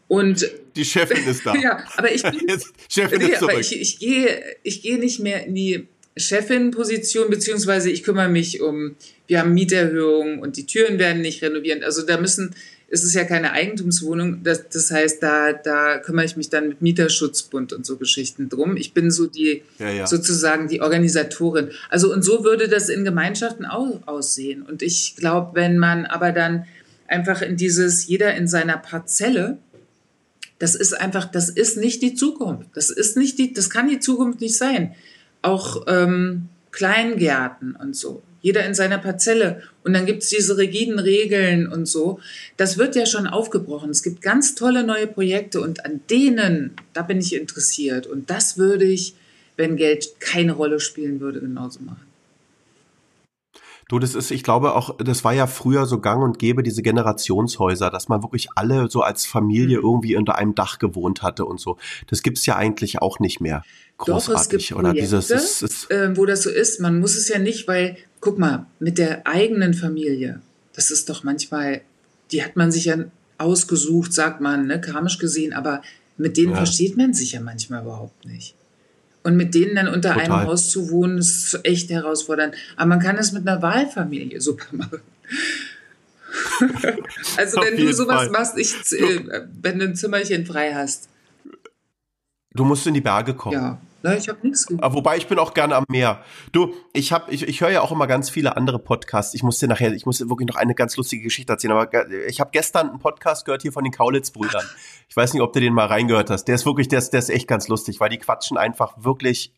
Und die Chefin ist da. ja, aber ich bin, Chefin nee, ist zurück. Aber ich, ich gehe, ich gehe nicht mehr in die Chefin-Position, beziehungsweise ich kümmere mich um, wir haben Mieterhöhungen und die Türen werden nicht renoviert. Also da müssen ist es ja keine Eigentumswohnung. Das, das heißt, da, da kümmere ich mich dann mit Mieterschutzbund und so Geschichten drum. Ich bin so die, ja, ja. sozusagen die Organisatorin. Also, und so würde das in Gemeinschaften auch aussehen. Und ich glaube, wenn man aber dann einfach in dieses, jeder in seiner Parzelle, das ist einfach, das ist nicht die Zukunft. Das ist nicht die, das kann die Zukunft nicht sein. Auch ähm, Kleingärten und so jeder in seiner Parzelle. Und dann gibt's diese rigiden Regeln und so. Das wird ja schon aufgebrochen. Es gibt ganz tolle neue Projekte und an denen, da bin ich interessiert. Und das würde ich, wenn Geld keine Rolle spielen würde, genauso machen. Du, das ist, ich glaube auch, das war ja früher so gang und gäbe, diese Generationshäuser, dass man wirklich alle so als Familie mhm. irgendwie unter einem Dach gewohnt hatte und so. Das gibt's ja eigentlich auch nicht mehr. Großartig, Doch, es gibt Projekte, oder dieses, ist, ist, äh, wo das so ist. Man muss es ja nicht, weil guck mal, mit der eigenen Familie, das ist doch manchmal die hat man sich ja ausgesucht, sagt man, ne, karmisch gesehen, aber mit denen ja. versteht man sich ja manchmal überhaupt nicht. Und mit denen dann unter Total. einem Haus zu wohnen, ist echt herausfordernd. Aber man kann es mit einer Wahlfamilie super machen. also wenn du sowas Fall. machst, ich, äh, wenn du ein Zimmerchen frei hast. Du musst in die Berge kommen. Ja, Nein, ich habe nichts gemacht. Wobei ich bin auch gerne am Meer. Du, ich habe, ich, ich höre ja auch immer ganz viele andere Podcasts. Ich muss dir nachher, ich muss dir wirklich noch eine ganz lustige Geschichte erzählen. Aber ich habe gestern einen Podcast gehört hier von den Kaulitz-Brüdern. Ich weiß nicht, ob du den mal reingehört hast. Der ist wirklich, der ist, der ist echt ganz lustig, weil die quatschen einfach wirklich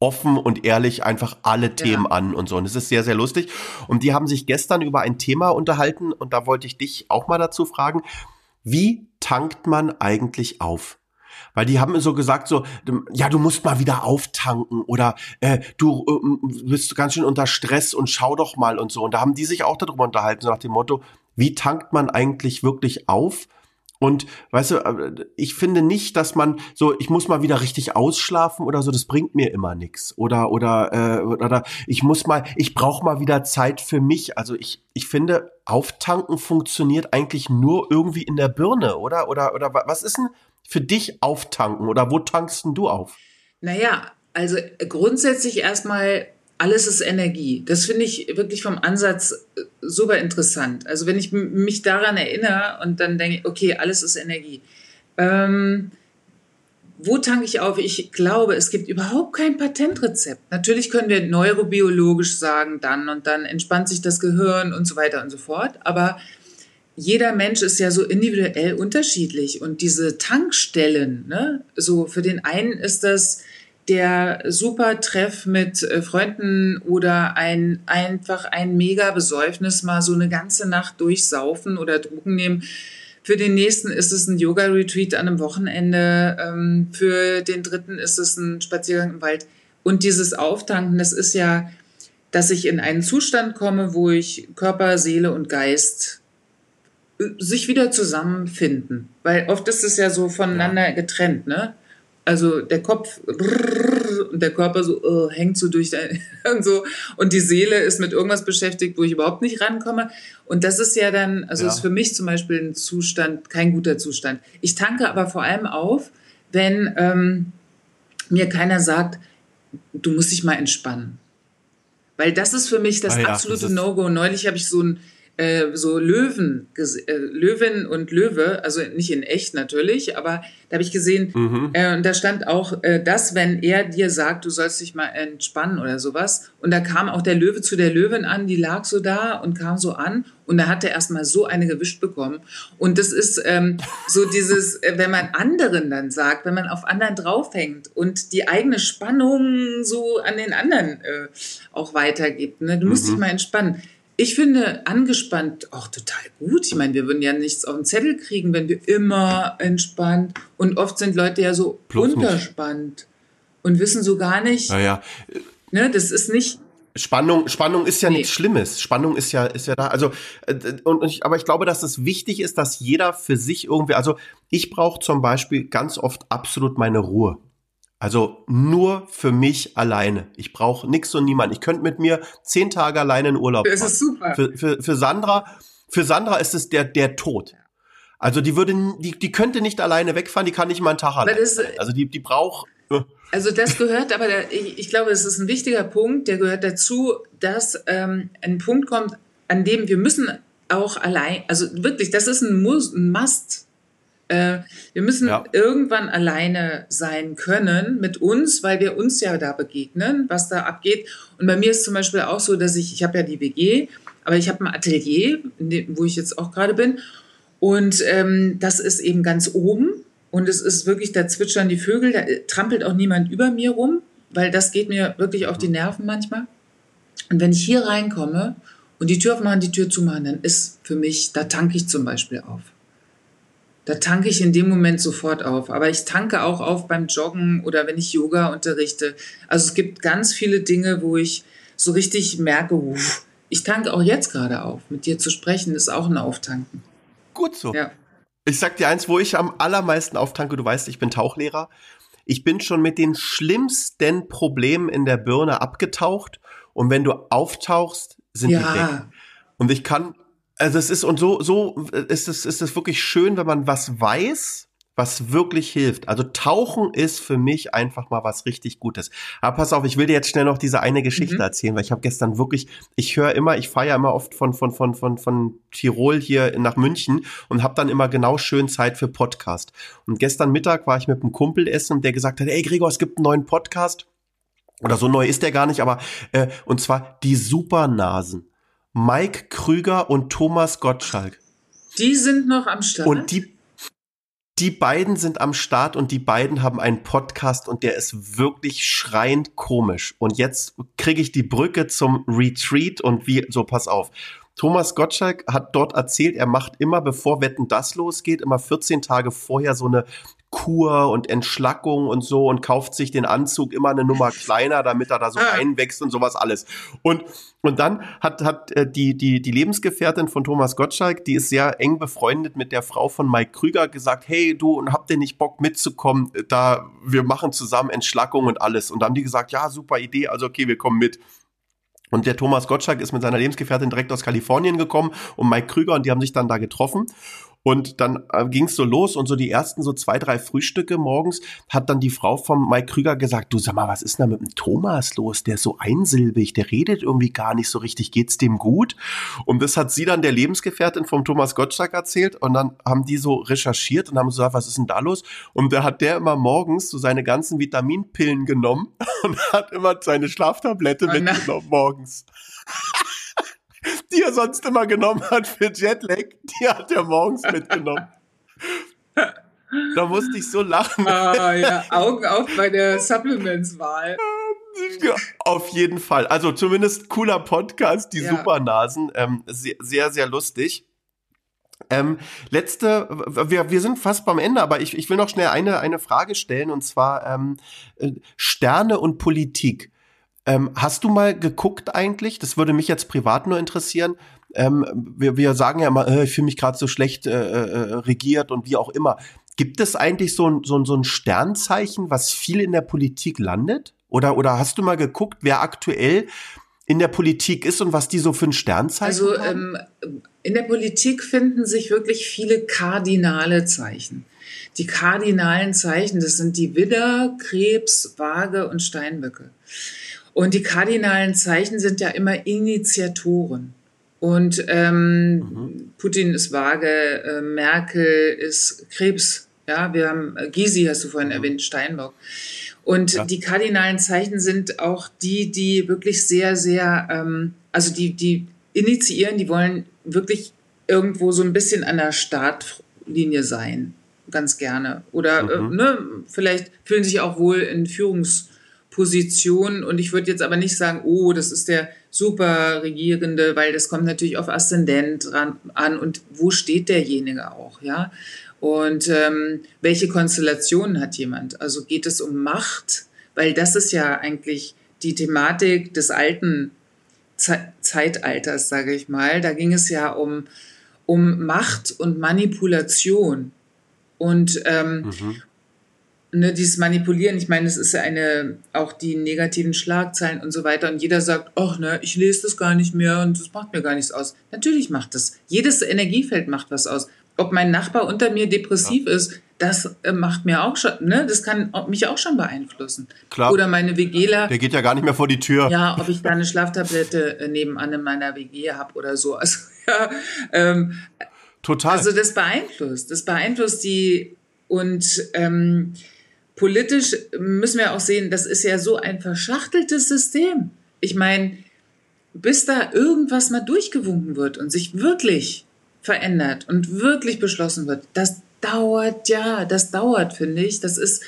offen und ehrlich einfach alle Themen ja. an und so. Und es ist sehr, sehr lustig. Und die haben sich gestern über ein Thema unterhalten und da wollte ich dich auch mal dazu fragen. Wie tankt man eigentlich auf? Weil die haben so gesagt, so, ja, du musst mal wieder auftanken oder äh, du äh, bist ganz schön unter Stress und schau doch mal und so. Und da haben die sich auch darüber unterhalten, so nach dem Motto, wie tankt man eigentlich wirklich auf? Und weißt du, äh, ich finde nicht, dass man so, ich muss mal wieder richtig ausschlafen oder so, das bringt mir immer nichts. Oder oder äh, oder ich muss mal, ich brauche mal wieder Zeit für mich. Also ich ich finde, auftanken funktioniert eigentlich nur irgendwie in der Birne, oder oder oder was ist denn für dich auftanken oder wo tankst denn du auf? Naja, also grundsätzlich erstmal, alles ist Energie. Das finde ich wirklich vom Ansatz äh, super interessant. Also wenn ich mich daran erinnere und dann denke, okay, alles ist Energie. Ähm, wo tanke ich auf? Ich glaube, es gibt überhaupt kein Patentrezept. Natürlich können wir neurobiologisch sagen, dann und dann entspannt sich das Gehirn und so weiter und so fort. Aber jeder Mensch ist ja so individuell unterschiedlich und diese Tankstellen, ne, so für den einen ist das der super Treff mit äh, Freunden oder ein einfach ein mega Besäufnis mal so eine ganze Nacht durchsaufen oder Drogen nehmen. Für den nächsten ist es ein Yoga-Retreat an einem Wochenende. Ähm, für den dritten ist es ein Spaziergang im Wald. Und dieses Auftanken, das ist ja, dass ich in einen Zustand komme, wo ich Körper, Seele und Geist sich wieder zusammenfinden. Weil oft ist es ja so voneinander ja. getrennt, ne? Also der Kopf und der Körper so uh, hängt so durch und so und die Seele ist mit irgendwas beschäftigt, wo ich überhaupt nicht rankomme. Und das ist ja dann, also ja. ist für mich zum Beispiel ein Zustand, kein guter Zustand. Ich tanke aber vor allem auf, wenn ähm, mir keiner sagt, du musst dich mal entspannen. Weil das ist für mich das ah ja, absolute No-Go. Neulich habe ich so ein äh, so Löwen, äh, Löwen und Löwe, also nicht in echt natürlich, aber da habe ich gesehen, mhm. äh, und da stand auch äh, das, wenn er dir sagt, du sollst dich mal entspannen oder sowas. Und da kam auch der Löwe zu der Löwin an, die lag so da und kam so an und da hat er erstmal so eine gewischt bekommen. Und das ist ähm, so dieses, äh, wenn man anderen dann sagt, wenn man auf anderen draufhängt und die eigene Spannung so an den anderen äh, auch weitergibt. Ne? Du musst mhm. dich mal entspannen ich finde angespannt auch total gut. Ich meine, wir würden ja nichts auf den Zettel kriegen, wenn wir immer entspannt. Und oft sind Leute ja so Bloß unterspannt nicht. und wissen so gar nicht. Naja. Ne, das ist nicht. Spannung, Spannung ist ja nee. nichts Schlimmes. Spannung ist ja, ist ja da. Also, äh, und, ich, aber ich glaube, dass es wichtig ist, dass jeder für sich irgendwie, also ich brauche zum Beispiel ganz oft absolut meine Ruhe. Also nur für mich alleine. Ich brauche nichts und niemand. Ich könnte mit mir zehn Tage alleine in Urlaub fahren. Das ist super. Für, für, für Sandra, für Sandra ist es der, der Tod. Also die würde, die, die könnte nicht alleine wegfahren, die kann nicht mal einen Tag alleine. Also die, die braucht. Äh. Also das gehört, aber der, ich, ich glaube, es ist ein wichtiger Punkt, der gehört dazu, dass ähm, ein Punkt kommt, an dem wir müssen auch allein, also wirklich, das ist ein Muss, ein Must äh, wir müssen ja. irgendwann alleine sein können mit uns, weil wir uns ja da begegnen, was da abgeht. Und bei mir ist zum Beispiel auch so, dass ich, ich habe ja die WG, aber ich habe ein Atelier, dem, wo ich jetzt auch gerade bin. Und ähm, das ist eben ganz oben. Und es ist wirklich, da zwitschern die Vögel, da trampelt auch niemand über mir rum, weil das geht mir wirklich auf die Nerven manchmal. Und wenn ich hier reinkomme und die Tür aufmachen, die Tür zumachen, dann ist für mich, da tanke ich zum Beispiel auf da tanke ich in dem Moment sofort auf. Aber ich tanke auch auf beim Joggen oder wenn ich Yoga unterrichte. Also es gibt ganz viele Dinge, wo ich so richtig merke, uff, ich tanke auch jetzt gerade auf. Mit dir zu sprechen ist auch ein Auftanken. Gut so. Ja. Ich sag dir eins, wo ich am allermeisten auftanke, du weißt, ich bin Tauchlehrer. Ich bin schon mit den schlimmsten Problemen in der Birne abgetaucht und wenn du auftauchst, sind ja. die weg. Und ich kann Also es ist und so so ist es ist es wirklich schön, wenn man was weiß was wirklich hilft. Also Tauchen ist für mich einfach mal was richtig Gutes. Aber pass auf, ich will dir jetzt schnell noch diese eine Geschichte mhm. erzählen, weil ich habe gestern wirklich, ich höre immer, ich fahre ja immer oft von von von von von Tirol hier nach München und habe dann immer genau schön Zeit für Podcast. Und gestern Mittag war ich mit einem Kumpel essen, der gesagt hat, ey Gregor, es gibt einen neuen Podcast. Oder so neu ist der gar nicht, aber äh, und zwar die Supernasen. Mike Krüger und Thomas Gottschalk. Die sind noch am Start. Und die die beiden sind am Start und die beiden haben einen Podcast und der ist wirklich schreiend komisch. Und jetzt kriege ich die Brücke zum Retreat und wie, so pass auf. Thomas Gottschalk hat dort erzählt, er macht immer, bevor Wetten das losgeht, immer 14 Tage vorher so eine Kur und Entschlackung und so und kauft sich den Anzug immer eine Nummer kleiner, damit er da so reinwächst und sowas alles. Und, und dann hat, hat äh, die, die, die Lebensgefährtin von Thomas Gottschalk, die ist sehr eng befreundet mit der Frau von Mike Krüger, gesagt, hey du, und habt ihr nicht Bock mitzukommen? Da, wir machen zusammen Entschlackung und alles. Und dann haben die gesagt, ja, super Idee, also okay, wir kommen mit. Und der Thomas Gottschalk ist mit seiner Lebensgefährtin direkt aus Kalifornien gekommen und Mike Krüger und die haben sich dann da getroffen. Und dann äh, ging es so los und so die ersten so zwei, drei Frühstücke morgens hat dann die Frau von Mike Krüger gesagt, du sag mal, was ist denn da mit dem Thomas los? Der ist so einsilbig, der redet irgendwie gar nicht so richtig, geht's dem gut? Und das hat sie dann der Lebensgefährtin vom Thomas Gottschalk erzählt und dann haben die so recherchiert und haben so gesagt, was ist denn da los? Und da hat der immer morgens so seine ganzen Vitaminpillen genommen und hat immer seine Schlaftablette oh mitgenommen morgens die er sonst immer genommen hat für Jetlag, die hat er morgens mitgenommen. Da musste ich so lachen. Ah, ja, Augen auf bei der Supplements-Wahl. Auf jeden Fall. Also zumindest cooler Podcast, die ja. Supernasen. Ähm, sehr, sehr, sehr lustig. Ähm, letzte, wir, wir sind fast beim Ende, aber ich, ich will noch schnell eine, eine Frage stellen und zwar ähm, äh, Sterne und Politik. Ähm, hast du mal geguckt eigentlich? Das würde mich jetzt privat nur interessieren. Ähm, wir, wir sagen ja immer, äh, ich fühle mich gerade so schlecht äh, äh, regiert und wie auch immer. Gibt es eigentlich so ein, so, ein, so ein Sternzeichen, was viel in der Politik landet? Oder, oder hast du mal geguckt, wer aktuell in der Politik ist und was die so für ein Sternzeichen also, haben? Also ähm, in der Politik finden sich wirklich viele kardinale Zeichen. Die kardinalen Zeichen, das sind die Widder, Krebs, Waage und Steinböcke. Und die kardinalen Zeichen sind ja immer Initiatoren. Und ähm, mhm. Putin ist vage, äh, Merkel ist Krebs. Ja, wir haben äh, Gysi, hast du vorhin mhm. erwähnt, Steinbock. Und ja. die kardinalen Zeichen sind auch die, die wirklich sehr, sehr, ähm, also die, die initiieren, die wollen wirklich irgendwo so ein bisschen an der Startlinie sein, ganz gerne. Oder äh, mhm. äh, ne, vielleicht fühlen sich auch wohl in Führungs- Position. Und ich würde jetzt aber nicht sagen, oh, das ist der super Regierende, weil das kommt natürlich auf Aszendent an und wo steht derjenige auch, ja. Und ähm, welche Konstellationen hat jemand? Also geht es um Macht? Weil das ist ja eigentlich die Thematik des alten Ze Zeitalters, sage ich mal. Da ging es ja um, um Macht und Manipulation. Und, ähm, mhm ne, dieses Manipulieren, ich meine, es ist ja eine, auch die negativen Schlagzeilen und so weiter. Und jeder sagt, ach ne, ich lese das gar nicht mehr und das macht mir gar nichts aus. Natürlich macht das. Jedes Energiefeld macht was aus. Ob mein Nachbar unter mir depressiv ja. ist, das äh, macht mir auch schon, ne, das kann mich auch schon beeinflussen. Klar. Oder meine WGler. Der geht ja gar nicht mehr vor die Tür. Ja, ob ich da eine Schlaftablette äh, nebenan in meiner WG habe oder so. Also, ja, ähm, Total. Also das beeinflusst. Das beeinflusst die und ähm, politisch müssen wir auch sehen, das ist ja so ein verschachteltes System. Ich meine, bis da irgendwas mal durchgewunken wird und sich wirklich verändert und wirklich beschlossen wird, das dauert ja, das dauert, finde ich. Das ist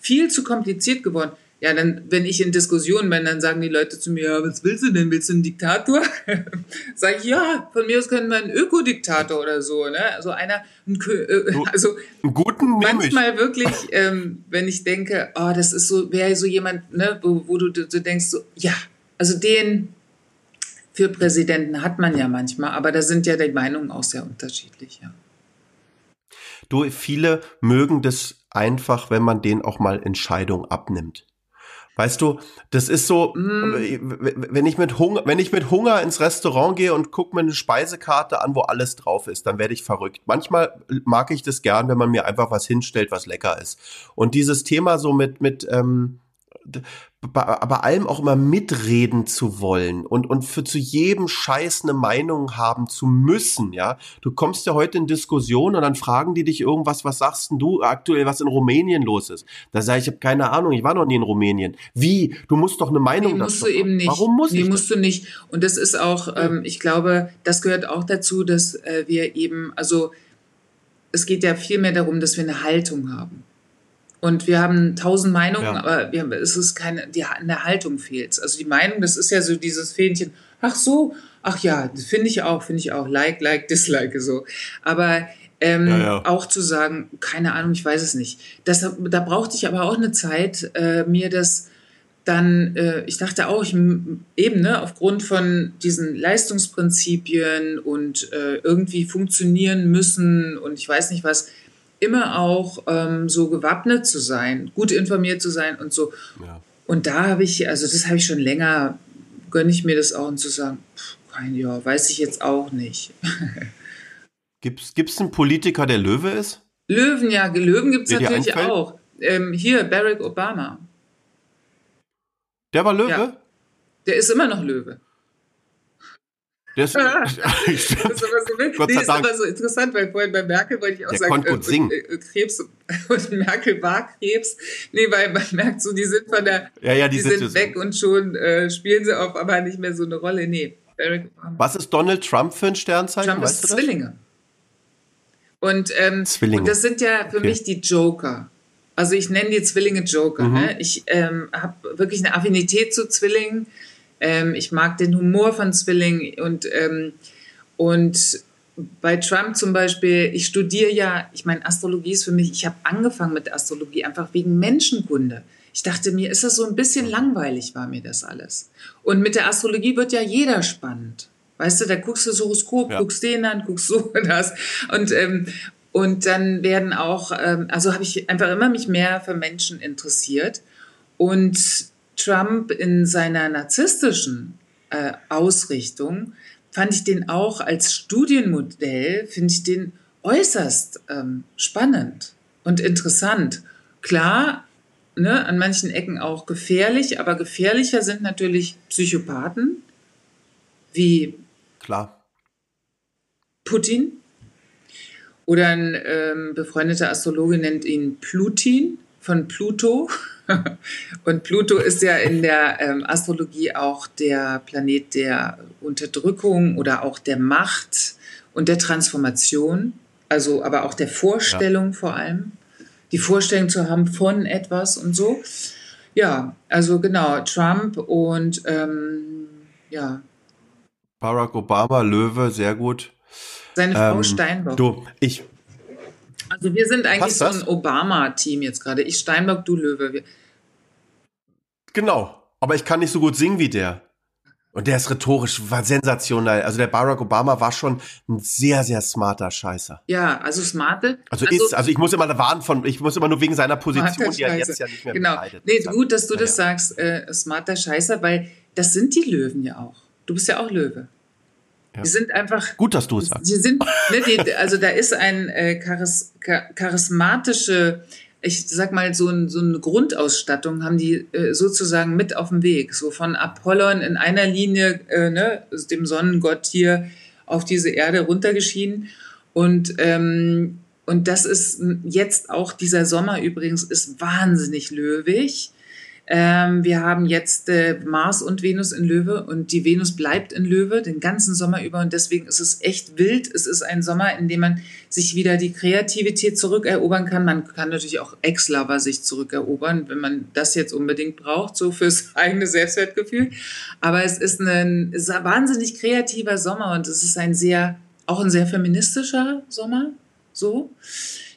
viel zu kompliziert geworden. Ja, dann, wenn ich in Diskussionen bin, dann sagen die Leute zu mir, ja, was willst du denn? Willst du einen Diktator? Sag ich, ja, von mir aus können wir einen Ökodiktator oder so, ne? Also einer, ein, äh, also einen guten manchmal wirklich, ähm, wenn ich denke, oh, das ist so, wäre so jemand, ne, wo, wo du, du denkst so, ja, also den für Präsidenten hat man ja manchmal, aber da sind ja die Meinungen auch sehr unterschiedlich, ja. Du, viele mögen das einfach, wenn man denen auch mal Entscheidungen abnimmt. Weißt du, das ist so, mm. wenn ich mit Hunger, wenn ich mit Hunger ins Restaurant gehe und gucke mir eine Speisekarte an, wo alles drauf ist, dann werde ich verrückt. Manchmal mag ich das gern, wenn man mir einfach was hinstellt, was lecker ist. Und dieses Thema so mit mit ähm, bei, allem auch immer mitreden zu wollen und, und für zu jedem Scheiß eine Meinung haben zu müssen, ja. Du kommst ja heute in Diskussion und dann fragen die dich irgendwas, was sagst denn du aktuell, was in Rumänien los ist? Da sage ich, ich habe keine Ahnung, ich war noch nie in Rumänien. Wie? Du musst doch eine Meinung nee, musst du eben nicht. Warum muss nee, ich musst das? du nicht. Und das ist auch, ähm, ich glaube, das gehört auch dazu, dass äh, wir eben, also es geht ja viel mehr darum, dass wir eine Haltung haben. Und wir haben tausend Meinungen, ja. aber wir, es ist keine, die, in der Haltung fehlt Also die Meinung, das ist ja so dieses Fähnchen, ach so, ach ja, finde ich auch, finde ich auch, like, like, dislike, so. Aber ähm, ja, ja. auch zu sagen, keine Ahnung, ich weiß es nicht. Das, da brauchte ich aber auch eine Zeit, äh, mir das dann, äh, ich dachte auch, ich, eben ne, aufgrund von diesen Leistungsprinzipien und äh, irgendwie funktionieren müssen und ich weiß nicht was, immer auch ähm, so gewappnet zu sein, gut informiert zu sein und so. Ja. Und da habe ich, also das habe ich schon länger, gönne ich mir das auch und zu sagen, pff, kein Jahr, weiß ich jetzt auch nicht. Gibt es einen Politiker, der Löwe ist? Löwen, ja, Löwen gibt es natürlich auch. Ähm, hier, Barack Obama. Der war Löwe? Ja. Der ist immer noch Löwe. Das, das ist aber so, Gott nee, ist aber so interessant, weil vorhin bei Merkel wollte ich auch der sagen, gut äh, singen. Äh, Krebs und Merkel war Krebs. Nee, weil man merkt so, die sind von der, ja, ja, die, die sind, sind weg so. und schon äh, spielen sie auf, aber nicht mehr so eine Rolle. Nee. Was ist Donald Trump für ein Sternzeichen? Trump weißt ist Zwillinge. Und, ähm, Zwillinge. und das sind ja für okay. mich die Joker. Also ich nenne die Zwillinge Joker. Mhm. Ne? Ich ähm, habe wirklich eine Affinität zu Zwillingen ähm, ich mag den Humor von Zwilling und, ähm, und bei Trump zum Beispiel, ich studiere ja, ich meine, Astrologie ist für mich, ich habe angefangen mit Astrologie einfach wegen Menschenkunde. Ich dachte mir, ist das so ein bisschen langweilig, war mir das alles. Und mit der Astrologie wird ja jeder spannend. Weißt du, da guckst du das Horoskop, ja. guckst den an, guckst so und das. Und, ähm, und dann werden auch, ähm, also habe ich einfach immer mich mehr für Menschen interessiert. Und Trump in seiner narzisstischen äh, Ausrichtung fand ich den auch als Studienmodell, finde ich den äußerst ähm, spannend und interessant. Klar, ne, an manchen Ecken auch gefährlich, aber gefährlicher sind natürlich Psychopathen wie Klar. Putin. Oder ein ähm, befreundeter Astrologe nennt ihn Plutin von Pluto. Und Pluto ist ja in der ähm, Astrologie auch der Planet der Unterdrückung oder auch der Macht und der Transformation, also aber auch der Vorstellung ja. vor allem, die Vorstellung zu haben von etwas und so. Ja, also genau, Trump und ähm, ja. Barack Obama, Löwe, sehr gut. Seine Frau ähm, Steinbock. Du, ich, also wir sind eigentlich so ein Obama-Team jetzt gerade. Ich Steinbock, du Löwe. Wir genau, aber ich kann nicht so gut singen wie der. Und der ist rhetorisch war sensationell. Also der Barack Obama war schon ein sehr, sehr smarter Scheißer. Ja, also smarte. Also, also ist, also ich muss immer warnen von, ich muss immer nur wegen seiner Position, die er jetzt ja nicht mehr Genau. Nee, gut, dass du ja. das sagst, äh, smarter Scheißer, weil das sind die Löwen ja auch. Du bist ja auch Löwe. Ja. Die sind einfach. Gut, dass du es sagst. Sie sind, ne, die, also da ist ein äh, charis, charismatische, ich sag mal, so, ein, so eine Grundausstattung haben die äh, sozusagen mit auf dem Weg. So von Apollon in einer Linie, äh, ne, dem Sonnengott hier auf diese Erde runtergeschieden. Und, ähm, und das ist jetzt auch dieser Sommer übrigens ist wahnsinnig löwig. Ähm, wir haben jetzt äh, Mars und Venus in Löwe und die Venus bleibt in Löwe den ganzen Sommer über und deswegen ist es echt wild. Es ist ein Sommer, in dem man sich wieder die Kreativität zurückerobern kann. Man kann natürlich auch Ex-Lover sich zurückerobern, wenn man das jetzt unbedingt braucht, so fürs eigene Selbstwertgefühl. Aber es ist ein, es ist ein wahnsinnig kreativer Sommer und es ist ein sehr, auch ein sehr feministischer Sommer, so.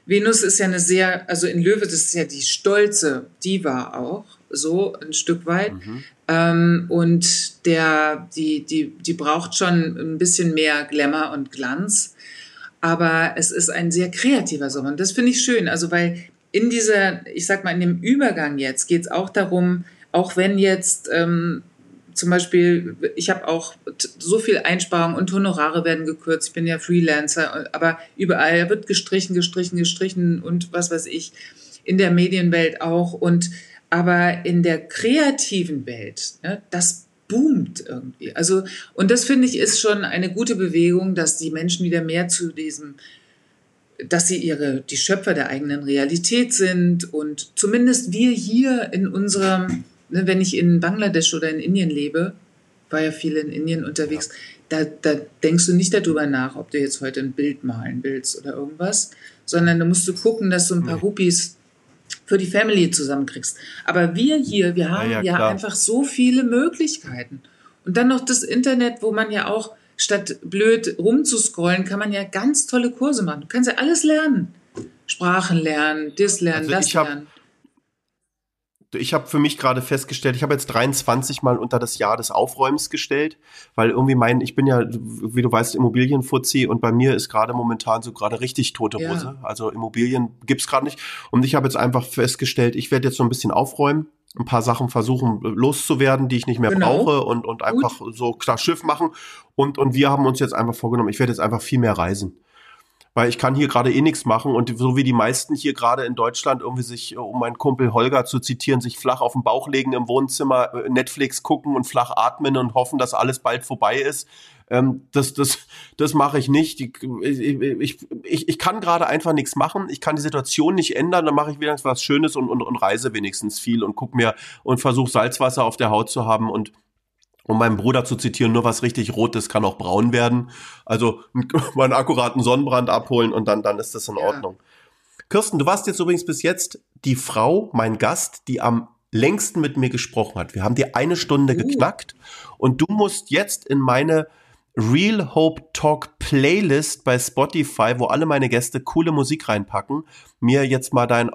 Venus ist ja eine sehr, also in Löwe, das ist ja die stolze Diva auch so ein Stück weit. Mhm. Ähm, und der, die, die, die braucht schon ein bisschen mehr Glamour und Glanz. Aber es ist ein sehr kreativer Sommer. Und das finde ich schön. Also, weil in dieser, ich sag mal, in dem Übergang jetzt geht es auch darum, auch wenn jetzt ähm, zum Beispiel, ich habe auch so viel Einsparungen und Honorare werden gekürzt. Ich bin ja Freelancer, aber überall wird gestrichen, gestrichen, gestrichen und was weiß ich. In der Medienwelt auch und aber in der kreativen Welt, ne, das boomt irgendwie. Also und das finde ich ist schon eine gute Bewegung, dass die Menschen wieder mehr zu diesem dass sie ihre die Schöpfer der eigenen Realität sind und zumindest wir hier in unserem ne, wenn ich in Bangladesch oder in Indien lebe, war ja viel in Indien unterwegs, da, da denkst du nicht darüber nach, ob du jetzt heute ein Bild malen willst oder irgendwas, sondern da musst du gucken, dass du ein paar Rupees für die Family zusammenkriegst. Aber wir hier, wir haben ja, ja, ja einfach so viele Möglichkeiten. Und dann noch das Internet, wo man ja auch statt blöd rumzuscrollen, kann man ja ganz tolle Kurse machen. Du kannst ja alles lernen. Sprachen lernen, das lernen, also das lernen ich habe für mich gerade festgestellt, ich habe jetzt 23 mal unter das Jahr des Aufräumens gestellt, weil irgendwie mein, ich bin ja, wie du weißt, Immobilienfuzzi und bei mir ist gerade momentan so gerade richtig tote Hose. Ja. Also Immobilien gibt's gerade nicht. Und ich habe jetzt einfach festgestellt, ich werde jetzt so ein bisschen aufräumen, ein paar Sachen versuchen loszuwerden, die ich nicht mehr genau. brauche und, und einfach Gut. so klar Schiff machen. Und, und wir haben uns jetzt einfach vorgenommen, ich werde jetzt einfach viel mehr reisen weil ich kann hier gerade eh nichts machen und so wie die meisten hier gerade in Deutschland irgendwie sich, äh, um meinen Kumpel Holger zu zitieren, sich flach auf den Bauch legen im Wohnzimmer, äh, Netflix gucken und flach atmen und hoffen, dass alles bald vorbei ist. Ähm, das das, das mache ich nicht. Ich, ich, ich, ich kann gerade einfach nichts machen. Ich kann die Situation nicht ändern. Dann mache ich wieder was Schönes und, und, und reise wenigstens viel und guck mir und versuche Salzwasser auf der Haut zu haben und um meinen Bruder zu zitieren, nur was richtig rot ist, kann auch braun werden. Also mal einen akkuraten Sonnenbrand abholen und dann, dann ist das in ja. Ordnung. Kirsten, du warst jetzt übrigens bis jetzt die Frau, mein Gast, die am längsten mit mir gesprochen hat. Wir haben dir eine Stunde uh. geknackt und du musst jetzt in meine Real Hope Talk Playlist bei Spotify, wo alle meine Gäste coole Musik reinpacken, mir jetzt mal dein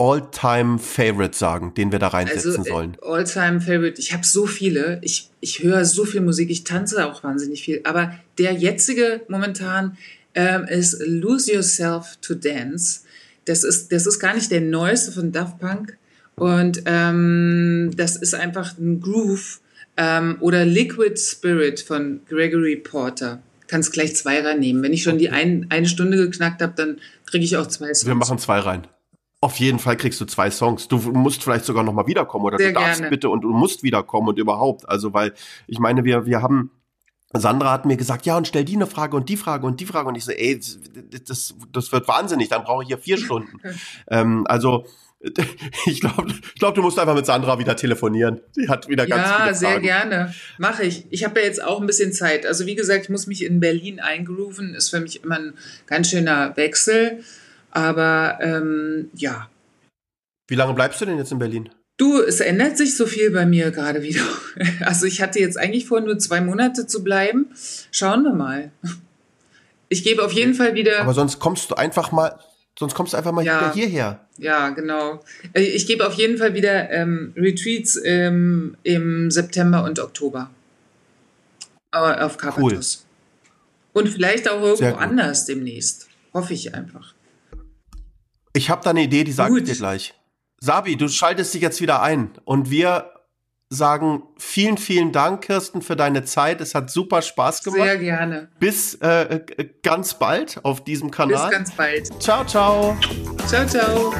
All-Time-Favorite sagen, den wir da reinsetzen also, sollen? All-Time-Favorite, ich habe so viele. Ich, ich höre so viel Musik, ich tanze auch wahnsinnig viel. Aber der jetzige momentan ähm, ist Lose Yourself to Dance. Das ist, das ist gar nicht der neueste von Daft Punk. Und ähm, das ist einfach ein Groove. Ähm, oder Liquid Spirit von Gregory Porter. Kannst gleich zwei reinnehmen. Wenn ich schon die ein, eine Stunde geknackt habe, dann kriege ich auch zwei Songs. Wir machen zwei rein. Auf jeden Fall kriegst du zwei Songs. Du musst vielleicht sogar noch mal wiederkommen oder Sehr du darfst gerne. bitte und du musst wiederkommen und überhaupt. Also weil ich meine, wir wir haben Sandra hat mir gesagt, ja, und stell die eine Frage und die Frage und die Frage. Und ich so, ey, das, das wird wahnsinnig, dann brauche ich hier vier Stunden. ähm, also, ich glaube, ich glaub, du musst einfach mit Sandra wieder telefonieren. Sie hat wieder ganz ja, viele Fragen. Ja, sehr gerne. Mache ich. Ich habe ja jetzt auch ein bisschen Zeit. Also, wie gesagt, ich muss mich in Berlin eingrooven. Ist für mich immer ein ganz schöner Wechsel. Aber ähm, ja. Wie lange bleibst du denn jetzt in Berlin? Du, es ändert sich so viel bei mir gerade wieder. Also ich hatte jetzt eigentlich vor, nur zwei Monate zu bleiben. Schauen wir mal. Ich gebe auf jeden Fall wieder. Aber sonst kommst du einfach mal, sonst kommst du einfach mal ja, wieder hierher. Ja, genau. Äh, ich gebe auf jeden Fall wieder ähm, Retreats ähm, im September und Oktober. auf Carpathos. Cool. Und vielleicht auch irgendwo anders demnächst. Hoffe ich einfach. Ich habe da eine Idee, die sage ich dir gleich. Sabi, du schaltest dich jetzt wieder ein und wir sagen vielen, vielen Dank, Kirsten, für deine Zeit. Es hat super Spaß gemacht. Sehr gerne. Bis äh, ganz bald auf diesem Kanal. Bis ganz bald. Ciao, ciao. Ciao, ciao.